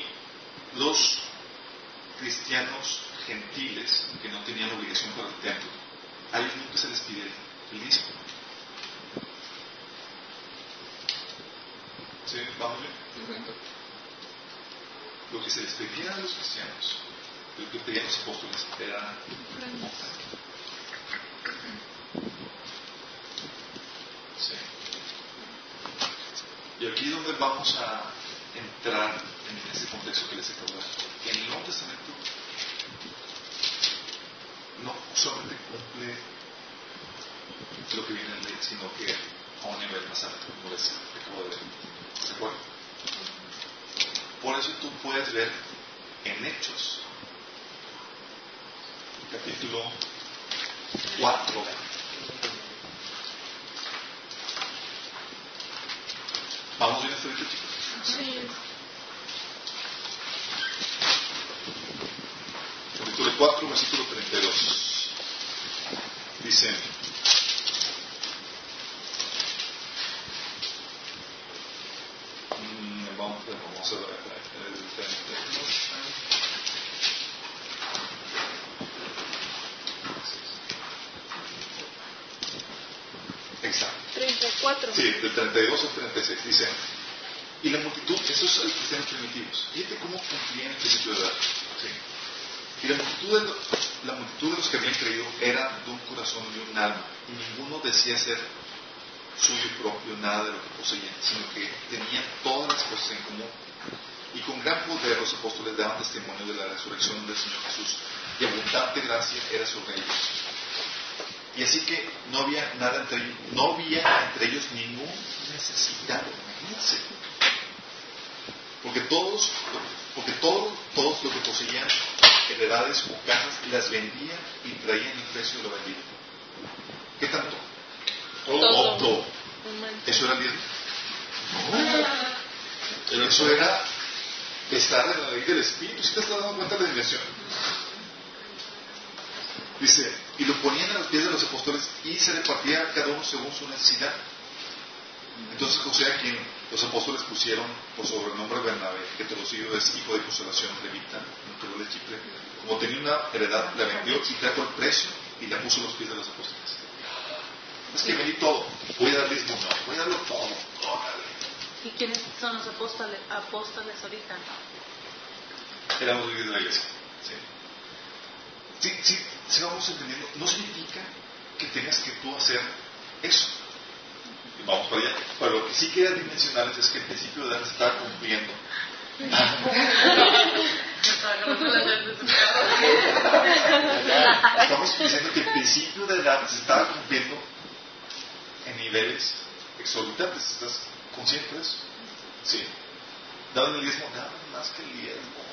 los cristianos gentiles que no tenían obligación para el templo, a ellos nunca se les pide el diezmo. ¿Sí? ¿Vamos bien? Lo que se les pedía a los cristianos, lo que pedían los apóstoles, era. Y aquí es donde vamos a entrar en ese contexto que les acabo de dar. El Nuevo Testamento no solamente cumple lo que viene en ley, sino que a un nivel más alto, como les acabo de ver. ¿Se acuerdan? Por eso tú puedes ver en Hechos, capítulo 4, ¿Vamos bien hasta ahorita, chicos? Sí. Capítulo 4, versículo 32. Dice, mm, vamos a ver el 32. Exacto. 34. Sí, del 32 al 36. Dice, y la multitud, esos son los cristianos primitivos. Fíjate cómo cumplían el principio de edad. Sí. Y la multitud, de, la multitud de los que habían creído era de un corazón y un alma, y ninguno decía ser suyo propio nada de lo que poseían, sino que tenían todas las cosas en común. Y con gran poder los apóstoles daban testimonio de la resurrección del Señor Jesús, y abundante gracia era sobre ellos. Y así que no había nada entre ellos, no había entre ellos ningún necesitado, imagínense. Porque todos, porque todos, todos lo que poseían, heredades o casas, las vendían y traían el precio de lo vendido. ¿Qué tanto? Todo. ¿Eso era diezmo? No. Eso era estar en la ley del Espíritu. ¿Sí te estás dando cuenta de la dimensión? Dice, y lo ponían a los pies de los apóstoles y se repartía a cada uno según su necesidad. Entonces José, a quien los apóstoles pusieron por sobrenombre Bernabé, que traducido es hijo de consolación levita, natural de Chipre, como tenía una heredad, la vendió y trajo el precio y la puso a los pies de los apóstoles. Es que vendí todo, voy a darles no, voy a darlo todo. órale. ¿Y quiénes son los apóstoles, apóstoles ahorita? Éramos líderes de la iglesia. Sí. Sí, sí, sí vamos entendiendo. No significa que tengas que tú hacer eso. Y vamos para allá. Pero lo que sí queda dimensionales es que el principio de edad se estaba cumpliendo. [LAUGHS] Estamos diciendo que el principio de edad se estaba cumpliendo en niveles exorbitantes. ¿Estás consciente de eso? Sí. Daban el diezmo nada más que el diezmo.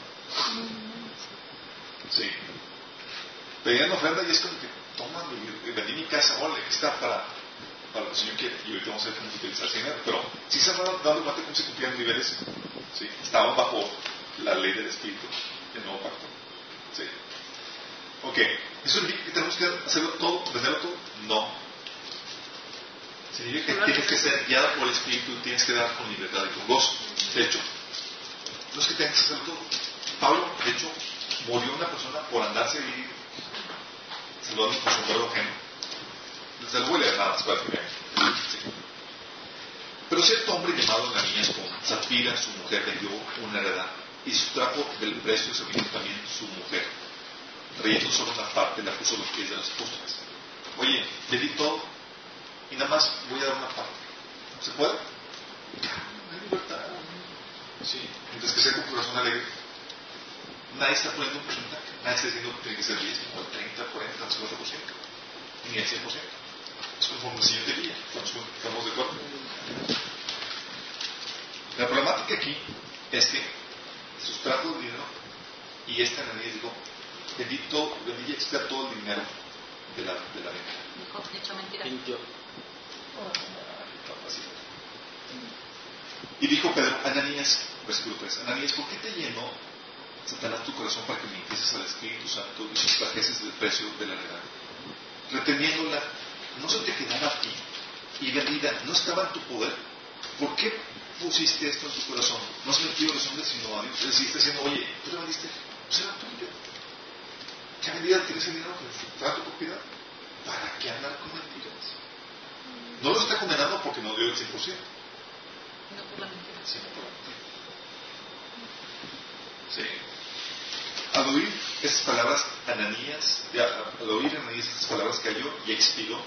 Sí. Pedían ofrenda y es como que, toma, vendí mi casa, ole, está para, para lo que el Señor quiere. Y ahorita vamos a ver cómo se utiliza ese dinero. Pero sí se han dado dando cuenta cómo se cumplían niveles. Sí. Estaban bajo la ley del Espíritu, el nuevo pacto. Sí. Ok. ¿Eso significa que tenemos que hacerlo todo, venderlo todo? No. Significa que tienes que ser guiado por el Espíritu y tienes que dar con libertad y con gozo. De hecho, no es que tengas que hacerlo todo. Pablo, de hecho, murió una persona por andarse ahí saludando con sombrero ajeno. Se lo voy a leer nada más para que vean. Sí. Pero cierto hombre llamado Ananías con Zafira, su mujer, le dio una heredad y su trapo del precio se vino también su mujer. Trayendo solo una parte, la puso a los pies de los apóstoles. Oye, le di todo y nada más voy a dar una parte. ¿Se puede? Hay libertad. Sí. Mientras que sea con corazón alegre. Nadie está poniendo un porcentaje. Nadie está diciendo que tiene que ser 10, o el 30, 40, 50%. Ni el 100%. Es conforme el Señor te guía. ¿Estamos, de acuerdo? La problemática aquí es que sustrajo el dinero y esta Ananías dijo, vendí todo, vendí y todo el dinero de la, de la venta. Dijo, dicho mentira. Y dijo Pedro, Ananías, versículo 3, Ananías, ¿por qué te llenó Satanás tu corazón para que mintieses al Espíritu Santo y sustrajeses el precio de la heredad? Reteniéndola, no se te quedaba a ti y vendida, no estaba en tu poder. ¿Por qué pusiste esto en tu corazón? No has mentido a los hombres, sino a Dios. Decir, está diciendo, oye, tú le vendiste, pues era tuyo. ¿Qué vendida tienes el dinero? ¿Para tu propiedad? ¿Para qué andar con mentiras? No lo está condenando porque no dio el 100%. No por la mentira. Sí, por la mentira. Sí. Al oír estas palabras, Ananías, ya, al oír Ananías estas palabras cayó y expiró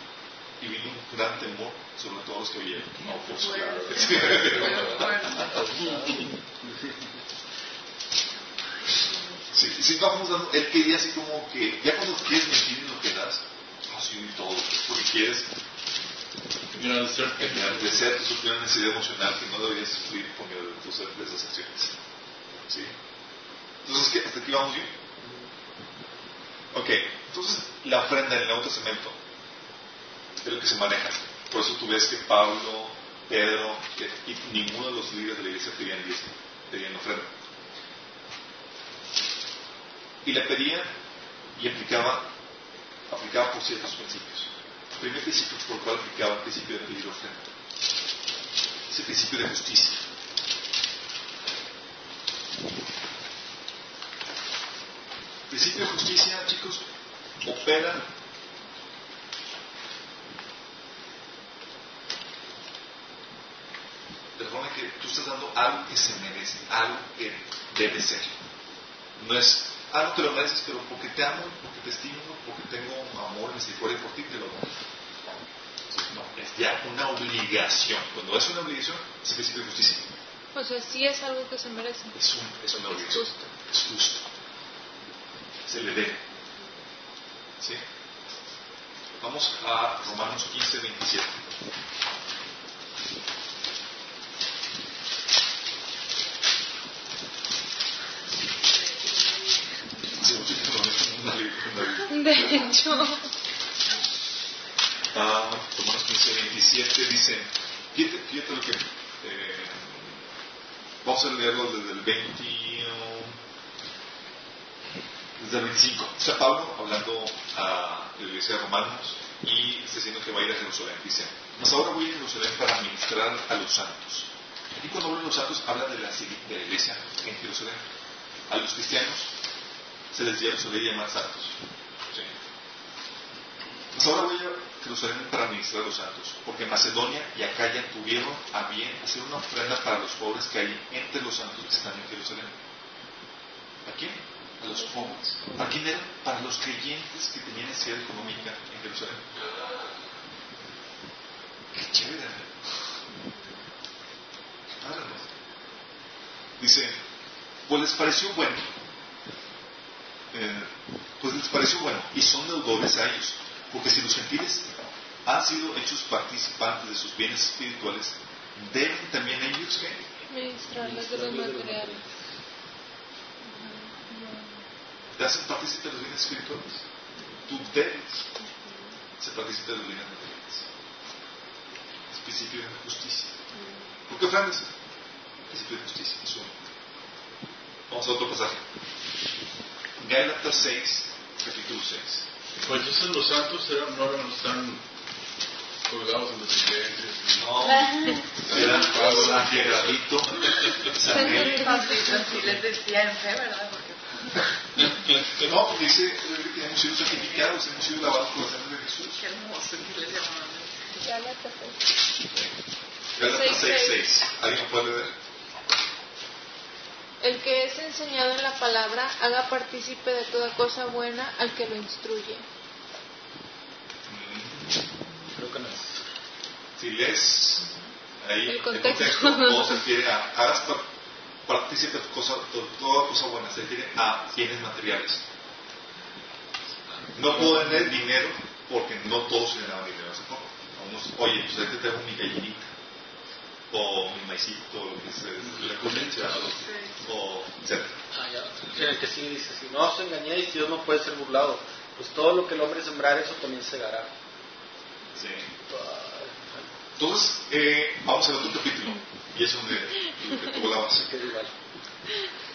y vino un gran temor sobre todos los que oyeron. No, pues claro. Sí, sí, vamos dando, él quería así como que, ya cuando quieres mentir en lo que das, así y todo, porque quieres engrandecer tu superior necesidad emocional que no deberías sufrir por medio de tus de esas acciones. ¿Sí? Entonces. ¿hasta aquí vamos bien? Ok, entonces la ofrenda en el Nuevo Testamento es lo que se maneja. Por eso tú ves que Pablo, Pedro que- y ninguno de los líderes de la iglesia pedían diezmo, pedían ofrenda. Y le pedían y aplicaba, aplicaba por ciertos principios. El primer principio por el cual aplicaba el principio de pedir ofrenda es el principio de justicia. Principio de justicia, chicos, opera de forma que tú estás dando algo que se merece, algo que debe ser. No es algo que lo mereces, pero porque te amo, porque te estimo, porque tengo amor y misericordia por ti, te lo doy. No, es ya una obligación. Cuando es una obligación, es el principio de justicia. O sea, sí es algo que se merece. Es, un, es una obligación. justo. Es justo. Se le debe. ¿Sí? Vamos a Romanos 15, 27. Sí, mucho tiempo no es una ley- una ley. De hecho, Ah, Romanos 15, 27 dice, fíjate, fíjate lo que... eh, vamos a leerlo desde el 20, desde el 25. Está Pablo hablando a la iglesia de Romanos y está diciendo que va a ir a Jerusalén. Dice, mas ahora voy a Jerusalén para ministrar a los santos. Y cuando habla de los santos, habla de la, iglesia en Jerusalén. A los cristianos se les llama, se les llamar santos. ¿sí? Pues ahora voy a Jerusalén para ministrar a los santos, porque Macedonia y Acaya tuvieron a bien hacer una ofrenda para los pobres que hay entre los santos que están en Jerusalén. ¿A quién? A los pobres. ¿Para quién eran? Para los creyentes que tenían necesidad económica en Jerusalén. Qué chévere. Dice, pues les pareció bueno, eh, pues les pareció bueno, y son deudores a ellos, porque si los gentiles han sido hechos participantes de sus bienes espirituales, deben también ellos que ministrarles de los materiales. Te hacen partícipe de los bienes espirituales. Tú debes ser partícipe de los bienes materiales. Es principio de justicia. ¿Por qué ofrendas? Principio de justicia. Es uno. Vamos a otro pasaje. Gálatas 6, capítulo 6. Pues entonces los santos eran, no eran, están colgados en las iglesias. No, eran San Gerardito, San. Así les decía en fe, ¿verdad? No, porque dice que hemos sido santificados, hemos sido lavados por la sangre de Jesús. qué hermoso que les llamaban. Gálatas Gálatas 6, Seis, 6. ¿Alguien puede leer? El que es enseñado en la palabra haga partícipe de toda cosa buena al que lo instruye. Creo que no. Si lees ahí El el contexto. contexto, todo se refiere a hagas partícipe de cosa- de toda cosa buena, se refiere a bienes materiales. No puedo tener dinero porque no todos se ganaban dinero hace poco. A unos, oye, pues ahí te tengo mi gallinita, o mi maicito, lo que sea, la cosecha, o, etcétera. Ah, ya. Que sí dice, si no os engañéis, Dios no puede ser burlado. Pues todo lo que el hombre sembrar, eso también segará. Sí. Entonces, eh, vamos al otro capítulo, y es donde que. Así que igual.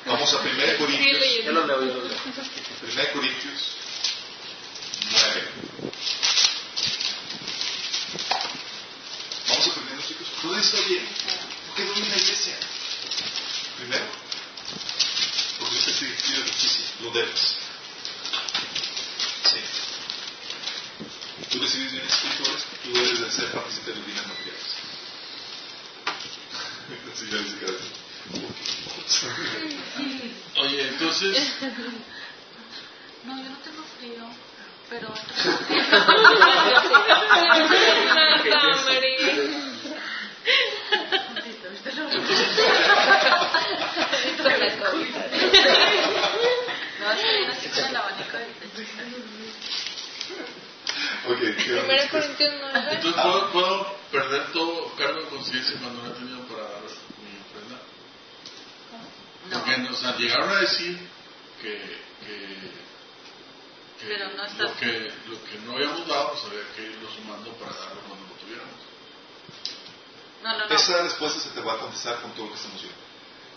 Vamos a 1 Sí, Corintios. leyendo. Yo lo leo, yo lo leo. 1 Corintios 9. Vamos aprendiendo, chicos. Todo está bien. ¿Por qué no viene la iglesia? Primero, porque el principio de justicia. Lo debes. Sí. Tú recibes bienes espirituales, tú debes de ser partícipe de los bienes materiales. Sí, ya dice cada vez. [LAUGHS] Oye, entonces, No, yo no tengo frío, pero Santa María. ¿viste lo No, es que así con el abanico de Ok, ¿qué Primera onda? Corintios 9. entonces ¿puedo, puedo perder todo cargo de conciencia cuando no he tenido para dar mi ofrenda. Porque No, o sea, llegaron a decir que, que, que Pero no lo, que lo que no habíamos dado, pues había que irlo sumando para darlo cuando lo tuviéramos. No, no, no. Esa respuesta se te va a contestar con todo lo que estamos viendo.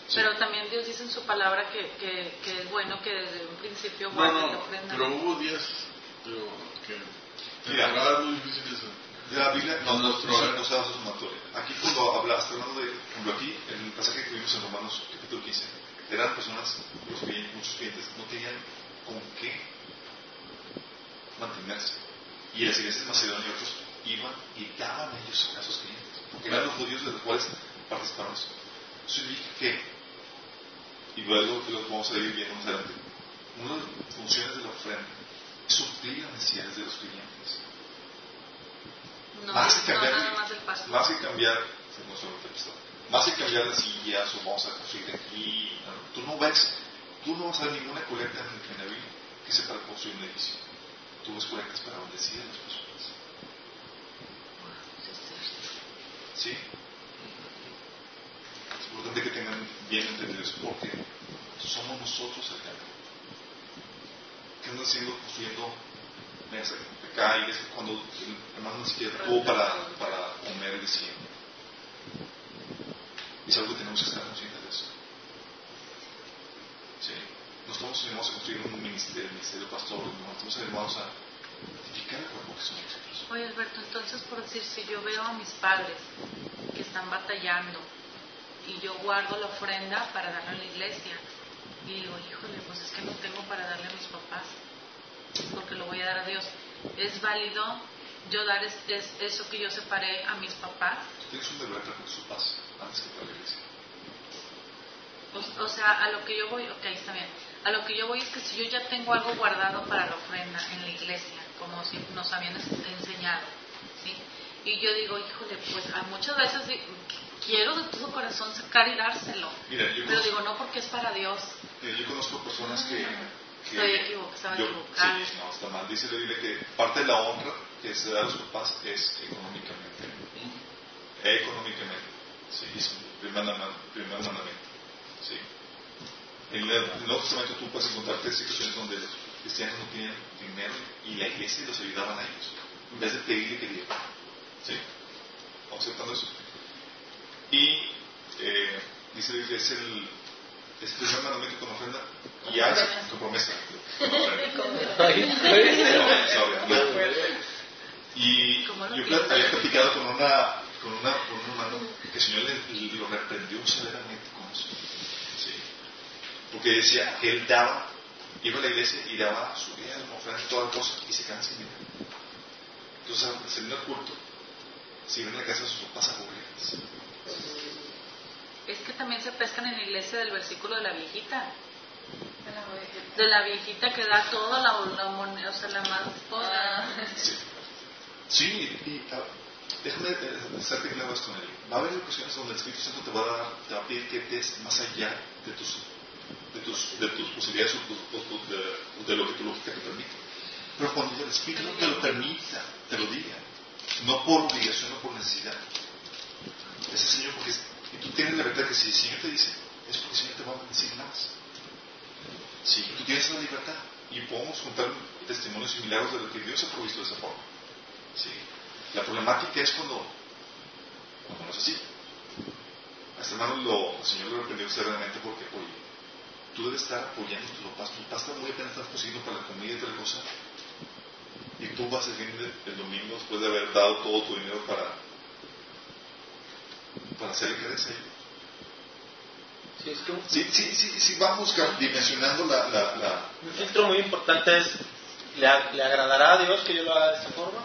Sí. Pero también Dios dice en su palabra que, que, que es bueno que desde un principio No, la no, ofrenda. pero hubo días pero, que Mira. es muy difícil eso. La Biblia no, no, Nuestro- no, no se basa sumatoria. Aquí cuando hablaste, hablando de, por ejemplo, aquí, en el pasaje que vimos en Romanos capítulo 15, eran personas, los clientes, muchos clientes, no tenían con qué mantenerse. Y las iglesias de Macedonia y otros iban y daban ellos a esos clientes. Porque eran los judíos de los cuales participaron eso. Significa que, y luego que lo vamos a ir viendo más adelante, una de las funciones de la ofrenda es suplir las necesidades de los clientes. No, más que no, cambiar, nada más más que cambiar, según nuestro texto, más que cambiar las sillas o vamos a construir aquí, tú no ves, tú no vas a ver ninguna colecta en, Biblia que sea para construir un edificio. Tú ves para bendecir a las personas. ¿Sí? Es importante que tengan bien entendido eso porque somos nosotros el cambio. ¿Qué andan haciendo construyendo mesa acá y es cuando el hermano ni siquiera tuvo para, para comer el decía? Es algo que tenemos que estar conscientes de eso. ¿Sí? No estamos llamados a construir un ministerio, el ministerio pastor, no estamos llamados a edificar el cuerpo que somos nosotros. Oye Alberto, entonces por decir, si yo veo a mis padres que están batallando y yo guardo la ofrenda para darla a la iglesia y digo, híjole, pues es que no tengo para darle a mis papás porque lo voy a dar a Dios, ¿es válido yo dar es, es- eso que yo separé a mis papás? Tienes un deber para la iglesia. O, o sea, a lo que yo voy, ok, está bien. A lo que yo voy es que si yo ya tengo algo guardado para la ofrenda en la iglesia, como si nos habían enseñado, ¿sí? Y yo digo, híjole, pues a muchas veces quiero de todo corazón sacar y dárselo. Mira, yo Pero conozco, digo, no porque es para Dios. eh, yo conozco personas que. que Estoy equivo- estaba yo- equivocada. Sí, no, está mal. Dice la Biblia que parte de la honra que se da a los papás es económicamente. Económicamente. Sí, es un primer, mandam- primer mandamiento. Sí. En el, en el Nuevo Testamento tú puedes encontrarte situaciones donde los cristianos no tenían dinero y la iglesia los ayudaban a ellos. En vez de pedirle que dieran. ¿Sí? Vamos aceptando eso. Y eh, dice la Biblia, es el, es el primer mandamiento con ofrenda y hay con promesa. Con ofrenda. Ay, pues. Sorry, no. Y ¿Cómo lo yo había platicado con una con una con un hermano que el Señor le, le- lo reprendió severamente con eso. Sí. Porque decía que él daba, iba a la iglesia y daba su vida, ofrenda, toda la cosa, y se quedaban sin dinero. Entonces, al salir al culto, se iban a la casa de sus papás aburridos. Es que también se pescan en la iglesia del versículo de la viejita. De la viejita que da toda la, la moneda, o sea, la más toda. Sí, sí y déjame eh, hacerte claro esto, Nelly. Va a haber ocasiones donde el Espíritu Santo te va a, dar, te va a pedir que des más allá de tus, de tus, de tus posibilidades o de, de lo que tu lógica te permite. Pero cuando el Espíritu te lo permita, te lo diga, no por obligación o por necesidad. Ese Señor, porque es- y tú tienes la verdad que si el Señor te dice, es porque el Señor te va a bendecir más. Sí, tú tienes la libertad y podemos contar testimonios y milagros de lo que Dios ha provisto de esa forma. Sí. La problemática es cuando, cuando no es así. A este hermano lo, el Señor lo reprendió severamente porque, oye, tú debes estar apoyando tus papás. Tus papás muy apenas están consiguiendo para la comida y otra cosa. Y tú vas el fin de- del domingo después de haber dado todo tu dinero para, para hacerle ellos. Sí, es que Sí, sí, sí, sí, vamos dimensionando la, la, la, un filtro muy importante es, ¿le, ¿le agradará a Dios que yo lo haga de esta forma?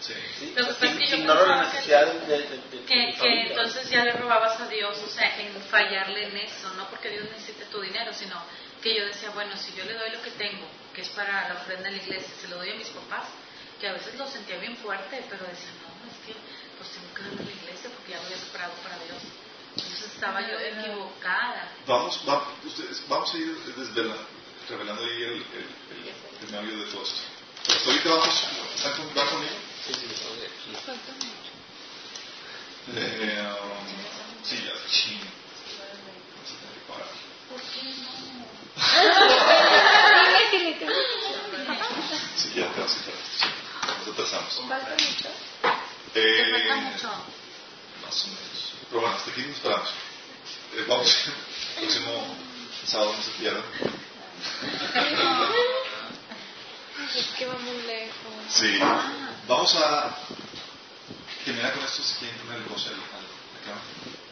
Sí. Sí, Lo que pasa es que yo ignoro la pensaba que- necesidad de, de, de- de Que, mi que familia. entonces ya le robabas a Dios, o sea, en fallarle en eso, no porque Dios necesite tu dinero, sino que yo decía, bueno, si yo le doy lo que tengo, que es para la ofrenda en la iglesia, se lo doy a mis papás, que a veces lo sentía bien fuerte, pero decía, no, es que pues tengo que darle a la iglesia porque ya lo había separado para Dios. Entonces estaba yo equivocada. Vamos, va- ustedes, vamos a ir desvelando, revelando ahí el, el, el, el meollo de todo esto. Ahorita vamos, ¿están conmigo? vamos, próximo sábado nos vieram. Es que va muy lejos. Sí. Vamos a terminar con esto si quieren poner el goce al.